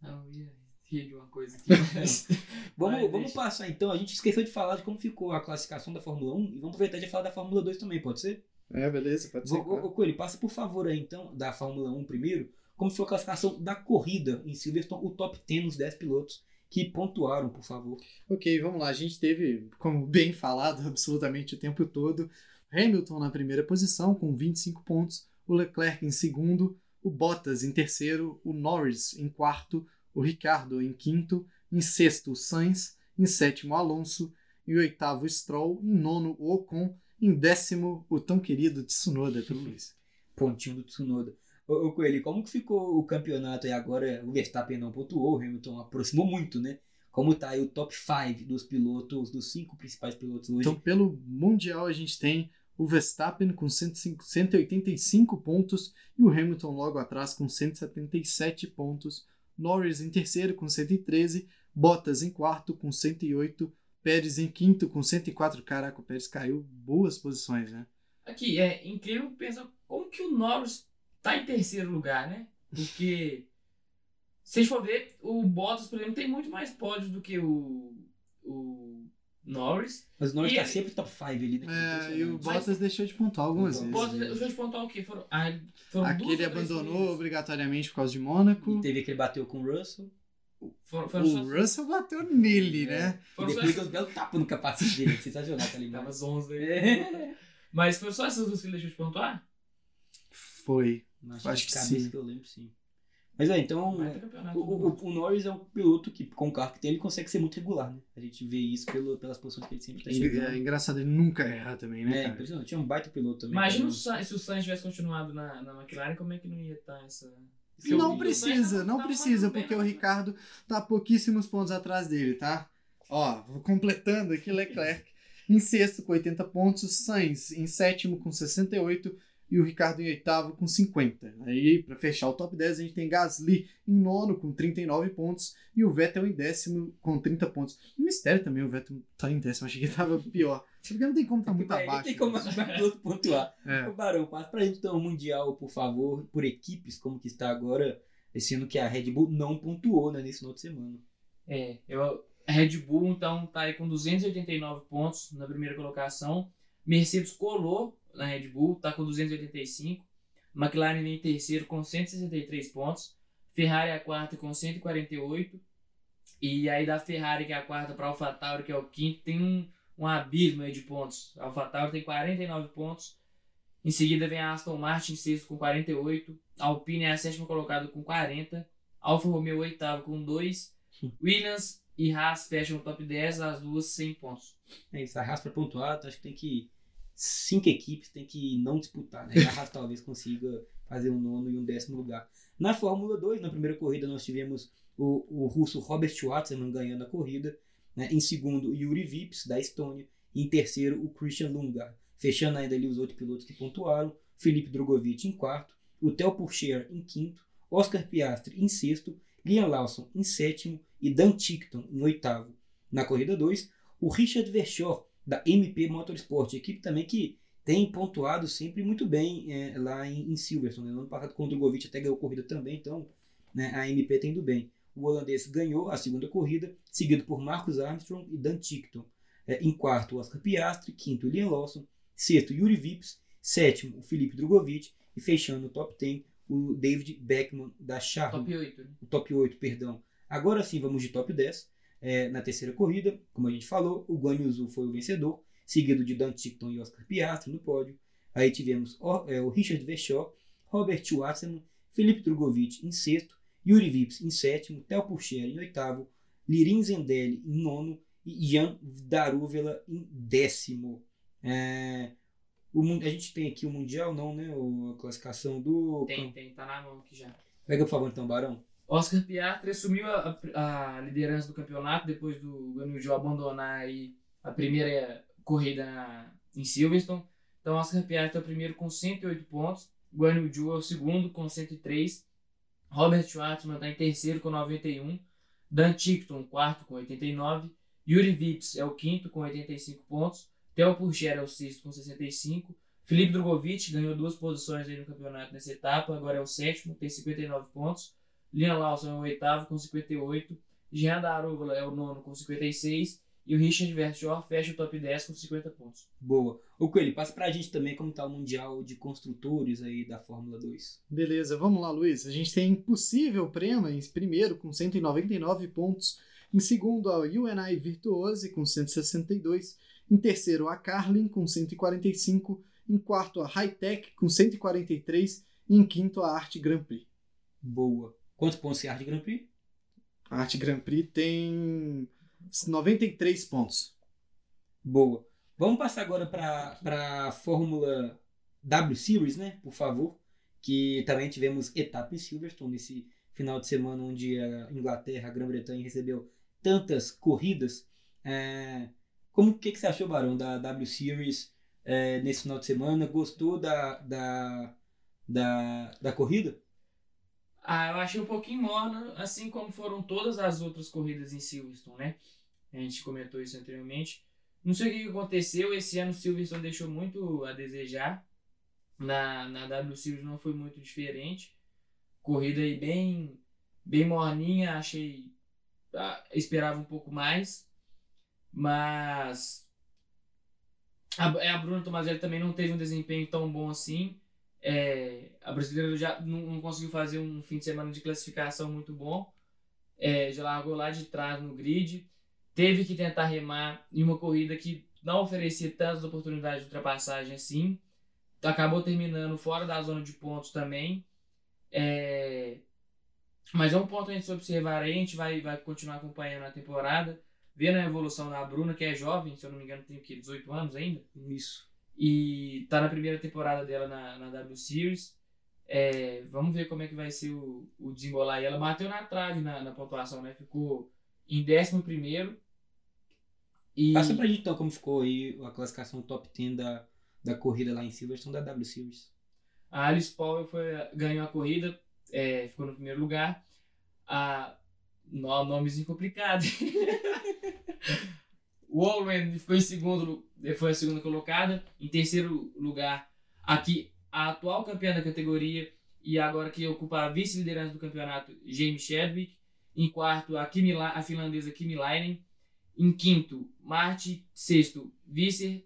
Não, ia rir de uma coisa aqui. (laughs) vamos, (laughs) vamos passar então. A gente esqueceu de falar de como ficou a classificação da Fórmula 1 e vamos aproveitar de falar da Fórmula 2 também, pode ser? É, beleza, pode ser. Ô, Coelho, passa por favor aí então, da Fórmula 1 primeiro, como foi a classificação da corrida em Silverstone, o top 10 nos 10 pilotos que pontuaram, por favor. Ok, vamos lá. A gente teve, como bem falado, (laughs) absolutamente o tempo todo, Hamilton na primeira posição com 25 pontos, o Leclerc em segundo, o Bottas em terceiro, o Norris em quarto, o Ricardo em quinto, em sexto o Sainz, em sétimo Alonso, em oitavo Stroll, em nono o Ocon em décimo, o tão querido Tsunoda pelo Luiz. (laughs) Pontinho do Tsunoda. Ô, ô Coelho, como que ficou o campeonato e agora o Verstappen não pontuou, o Hamilton aproximou muito, né? Como tá aí o top 5 dos pilotos, dos cinco principais pilotos hoje? Então, pelo Mundial, a gente tem o Verstappen com 105, 185 pontos e o Hamilton logo atrás com 177 pontos. Norris em terceiro com 113, Bottas em quarto com 108, Pérez em quinto com 104. Caraca, o Pérez caiu boas posições, né? Aqui, é incrível pensar como que o Norris tá em terceiro lugar, né? Porque, (laughs) se a gente for ver, o Bottas, por exemplo, tem muito mais pódios do que o, o Norris. Mas o Norris e tá ele... sempre top 5 ali, né? É, e o Bottas Mas... deixou de pontuar algumas vezes. O Bottas deixou de pontuar o quê? Foram, ah, foram Aquele abandonou obrigatoriamente por causa de Mônaco. E teve aquele bateu com o Russell. Foram, foram o só... Russell bateu nele, é. né? Foram e depois só... deu um belo tapa no capacete dele. Sensacional, tá ligado? Tava 11 É. (laughs) Mas foram só essas duas que ele deixou de pontuar? Foi. Acho, Acho que sim. que eu lembro, sim. Mas é, então, o, o, o, Norris é um piloto que, com o carro que tem, ele consegue ser muito regular, né? A gente vê isso pelo, pelas posições que ele sempre tá chegando. É, é engraçado, ele nunca erra também, né? É, impressionante. Tinha um baita piloto também. Imagina se o Sainz tivesse continuado na, na McLaren, como é que não ia estar tá essa. Não precisa, não precisa, porque o Ricardo tá pouquíssimos pontos atrás dele, tá? Ó, completando aqui, Leclerc. Em sexto com 80 pontos, Sainz em sétimo com 68 e o Ricardo em oitavo com 50. Aí, para fechar o top 10, a gente tem Gasly em nono com 39 pontos e o Vettel em décimo com 30 pontos. Um mistério também o Vettel tá em décimo, achei que tava pior. Porque não tem como estar tá muito é, abaixo. Não tem como (laughs) piloto pontuar. É. Ô, Barão, passa pra gente então o Mundial, por favor, por equipes, como que está agora, esse ano que a Red Bull não pontuou né, nesse final de semana. É, eu, a Red Bull então tá aí com 289 pontos na primeira colocação. Mercedes colou na Red Bull, tá com 285. McLaren em terceiro com 163 pontos. Ferrari a quarta com 148. E aí da Ferrari, que é a quarta, para AlphaTauri, que é o quinto, tem um, um abismo aí de pontos. A AlphaTauri tem 49 pontos. Em seguida vem a Aston Martin, sexto com 48. A Alpine é a sétima colocada com 40. Alfa Romeo, oitavo com 2. Williams e Haas fecham o top 10, as duas 100 pontos. É isso, a Haas para pontuar, acho que tem que. Cinco equipes tem que não disputar, né? (laughs) A Haas talvez consiga fazer um nono e um décimo lugar. Na Fórmula 2, na primeira corrida, nós tivemos o, o russo Robert Schwartzman ganhando a corrida. Né? Em segundo, o Yuri Vips, da Estônia. E em terceiro, o Christian Lundgaard. Fechando ainda ali os outros pilotos que pontuaram. Felipe Drogovic em quarto. O Theo Pourchaire em quinto. Oscar Piastri em sexto. Liam Lawson em sétimo e Dan Tickton em oitavo. Na corrida 2, o Richard Verschoor, da MP Motorsport, equipe também que tem pontuado sempre muito bem é, lá em, em Silverstone. No ano passado, com o Drogovic até ganhou corrida também, então né, a MP tem indo bem. O holandês ganhou a segunda corrida, seguido por Marcus Armstrong e Dan Tickton. É, em quarto, Oscar Piastri, quinto, Liam Lawson, sexto, Yuri Vips, sétimo, o Felipe Drogovic e fechando o top 10, o David Beckman da Charles. Top 8, né? O top 8, perdão. Agora sim, vamos de top 10. É, na terceira corrida, como a gente falou, o Guan Yu foi o vencedor, seguido de Dan Tickton e Oscar Piastri no pódio. Aí tivemos o, é, o Richard Verschoor, Robert Watson, Felipe Drogovic em sexto, Yuri Vips em sétimo, Theo Pourchaire em oitavo, Lirin Zendelli em nono e Jan Darúvela em décimo. É, o, a gente tem aqui o Mundial, não, né? a classificação do. Tem, tem, tá na mão aqui já. Pega por favor então, Barão. Oscar Piastri assumiu a, a, liderança do campeonato depois do Guanyu abandonar aí a primeira corrida na, em Silverstone. Então, Oscar Piastri é o primeiro com 108 pontos, Guanyu é o segundo com 103, Robert Schwartzman está em terceiro com 91, Dan Tickton, quarto com 89, Yuri Vips é o quinto com 85 pontos, Theo Pourchaire é o sexto com 65, Felipe Drogovic ganhou duas posições aí no campeonato nessa etapa, agora é o sétimo, tem 59 pontos, Liam Lawson é o oitavo com 58, Jean Darúvala é o nono com 56 e o Richard Verschoor fecha o top 10 com 50 pontos. Boa. O Coelho, passa pra gente também como tá o Mundial de Construtores aí da Fórmula 2. Beleza, vamos lá, Luiz. A gente tem Impossível Prema em primeiro com 199 pontos, em segundo a UNI Virtuose com 162, em terceiro a Carlin com 145, em quarto a Hightech com 143 e em quinto a Arte Grand Prix. Boa. Quantos pontos tem a Arte Grand Prix? A Arte Grand Prix tem 93 pontos. Boa. Vamos passar agora para a Fórmula W Series, né? Por favor. Que também tivemos etapa em Silverstone nesse final de semana onde a Inglaterra, a Grã-Bretanha recebeu tantas corridas. É... Como que, que você achou, Barão, da W Series é, nesse final de semana? Gostou da, da, da, da corrida? Ah, eu achei um pouquinho morna, assim como foram todas as outras corridas em Silverstone, né? A gente comentou isso anteriormente. Não sei o que aconteceu, esse ano Silverstone deixou muito a desejar. Na, na W Series não foi muito diferente. Corrida aí bem, bem morninha, achei. Ah, esperava um pouco mais. Mas. A, a Bruna Tomazelli também não teve um desempenho tão bom assim. É, a brasileira já não, não, conseguiu fazer um fim de semana de classificação muito bom. É, já largou lá de trás no grid. Teve que tentar remar em uma corrida que não oferecia tantas oportunidades de ultrapassagem assim. Acabou terminando fora da zona de pontos também. É, mas é um ponto a gente observar aí. A gente vai, vai continuar acompanhando a temporada. Vendo a evolução da Bruna, que é jovem, se eu não me engano, tem o quê? 18 anos ainda? Isso e tá na primeira temporada dela na, na W Series. É, vamos ver como é que vai ser o, o desembolar. E ela bateu na trave na, na pontuação, né? Ficou em 11 primeiro. E... Passa pra gente então como ficou aí a classificação top 10 da, da corrida lá em Silverstone da W Series. A Alice Powell foi, ganhou a corrida, é, ficou no primeiro lugar. A, ganhou a corrida, ficou no primeiro lugar. (laughs) (laughs) Complicados. Wallen ficou em segundo, foi a segunda colocada. Em terceiro lugar, aqui a atual campeã da categoria e agora que ocupa a vice-liderança do campeonato, James Chadwick. Em quarto, a, Kimi, a finlandesa Kimi Lainen. Em quinto, Marti. Sexto, Visser.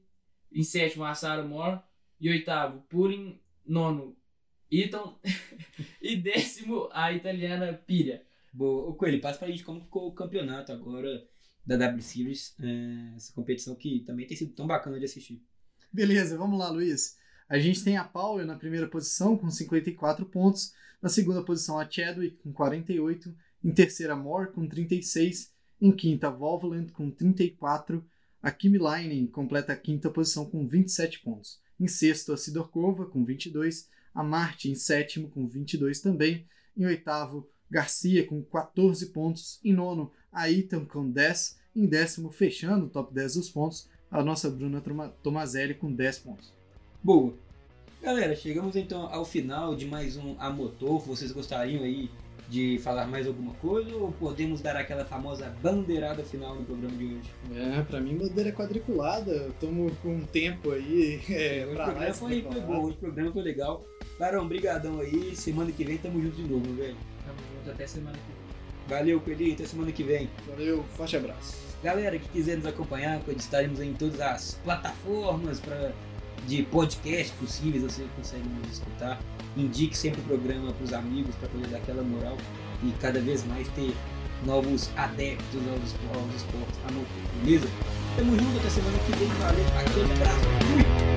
Em sétimo, a Sarah Moore. E oitavo, Purin. Nono, Ethan. (laughs) e décimo, a italiana Pira. Boa. O Coelho, passa pra gente como ficou o campeonato agora da W Series. É, essa competição que também tem sido tão bacana de assistir. Beleza, vamos lá, Luiz. A gente tem a Paul na primeira posição com 54 pontos. Na segunda posição, a Chadwick com 48. Em terceira, Moore com 36. Em quinta, Volvoland com 34. A Kimi Leinen completa a quinta posição com 27 pontos. Em sexto, a Sidorkova com 22. A Martin em sétimo com 22 também. Em oitavo, Garcia com 14 pontos. Em nono, a Ethan com 10. Em décimo, fechando o top 10 dos pontos, a nossa Bruna Tomazelli com 10 pontos. Boa. Galera, chegamos então ao final de mais um A Motor. Vocês gostariam aí de falar mais alguma coisa ou podemos dar aquela famosa bandeirada final no programa de hoje? É, pra mim bandeira quadriculada, estamos com um tempo aí. (laughs) É, o programa foi, foi bom, o programa foi legal. Barão, brigadão aí, semana que vem tamo junto de novo, velho. Tamo junto até semana que vem. Valeu, Coelhinho, até semana que vem. Valeu, forte abraço. Galera que quiser nos acompanhar, estaremos em todas as plataformas para de podcast possíveis, você consegue nos escutar. Indique sempre o programa para os amigos para poder dar aquela moral e cada vez mais ter novos adeptos novos, novos esportes a motor, beleza? Tamo junto até semana que vem, valeu, aquele abraço, fui!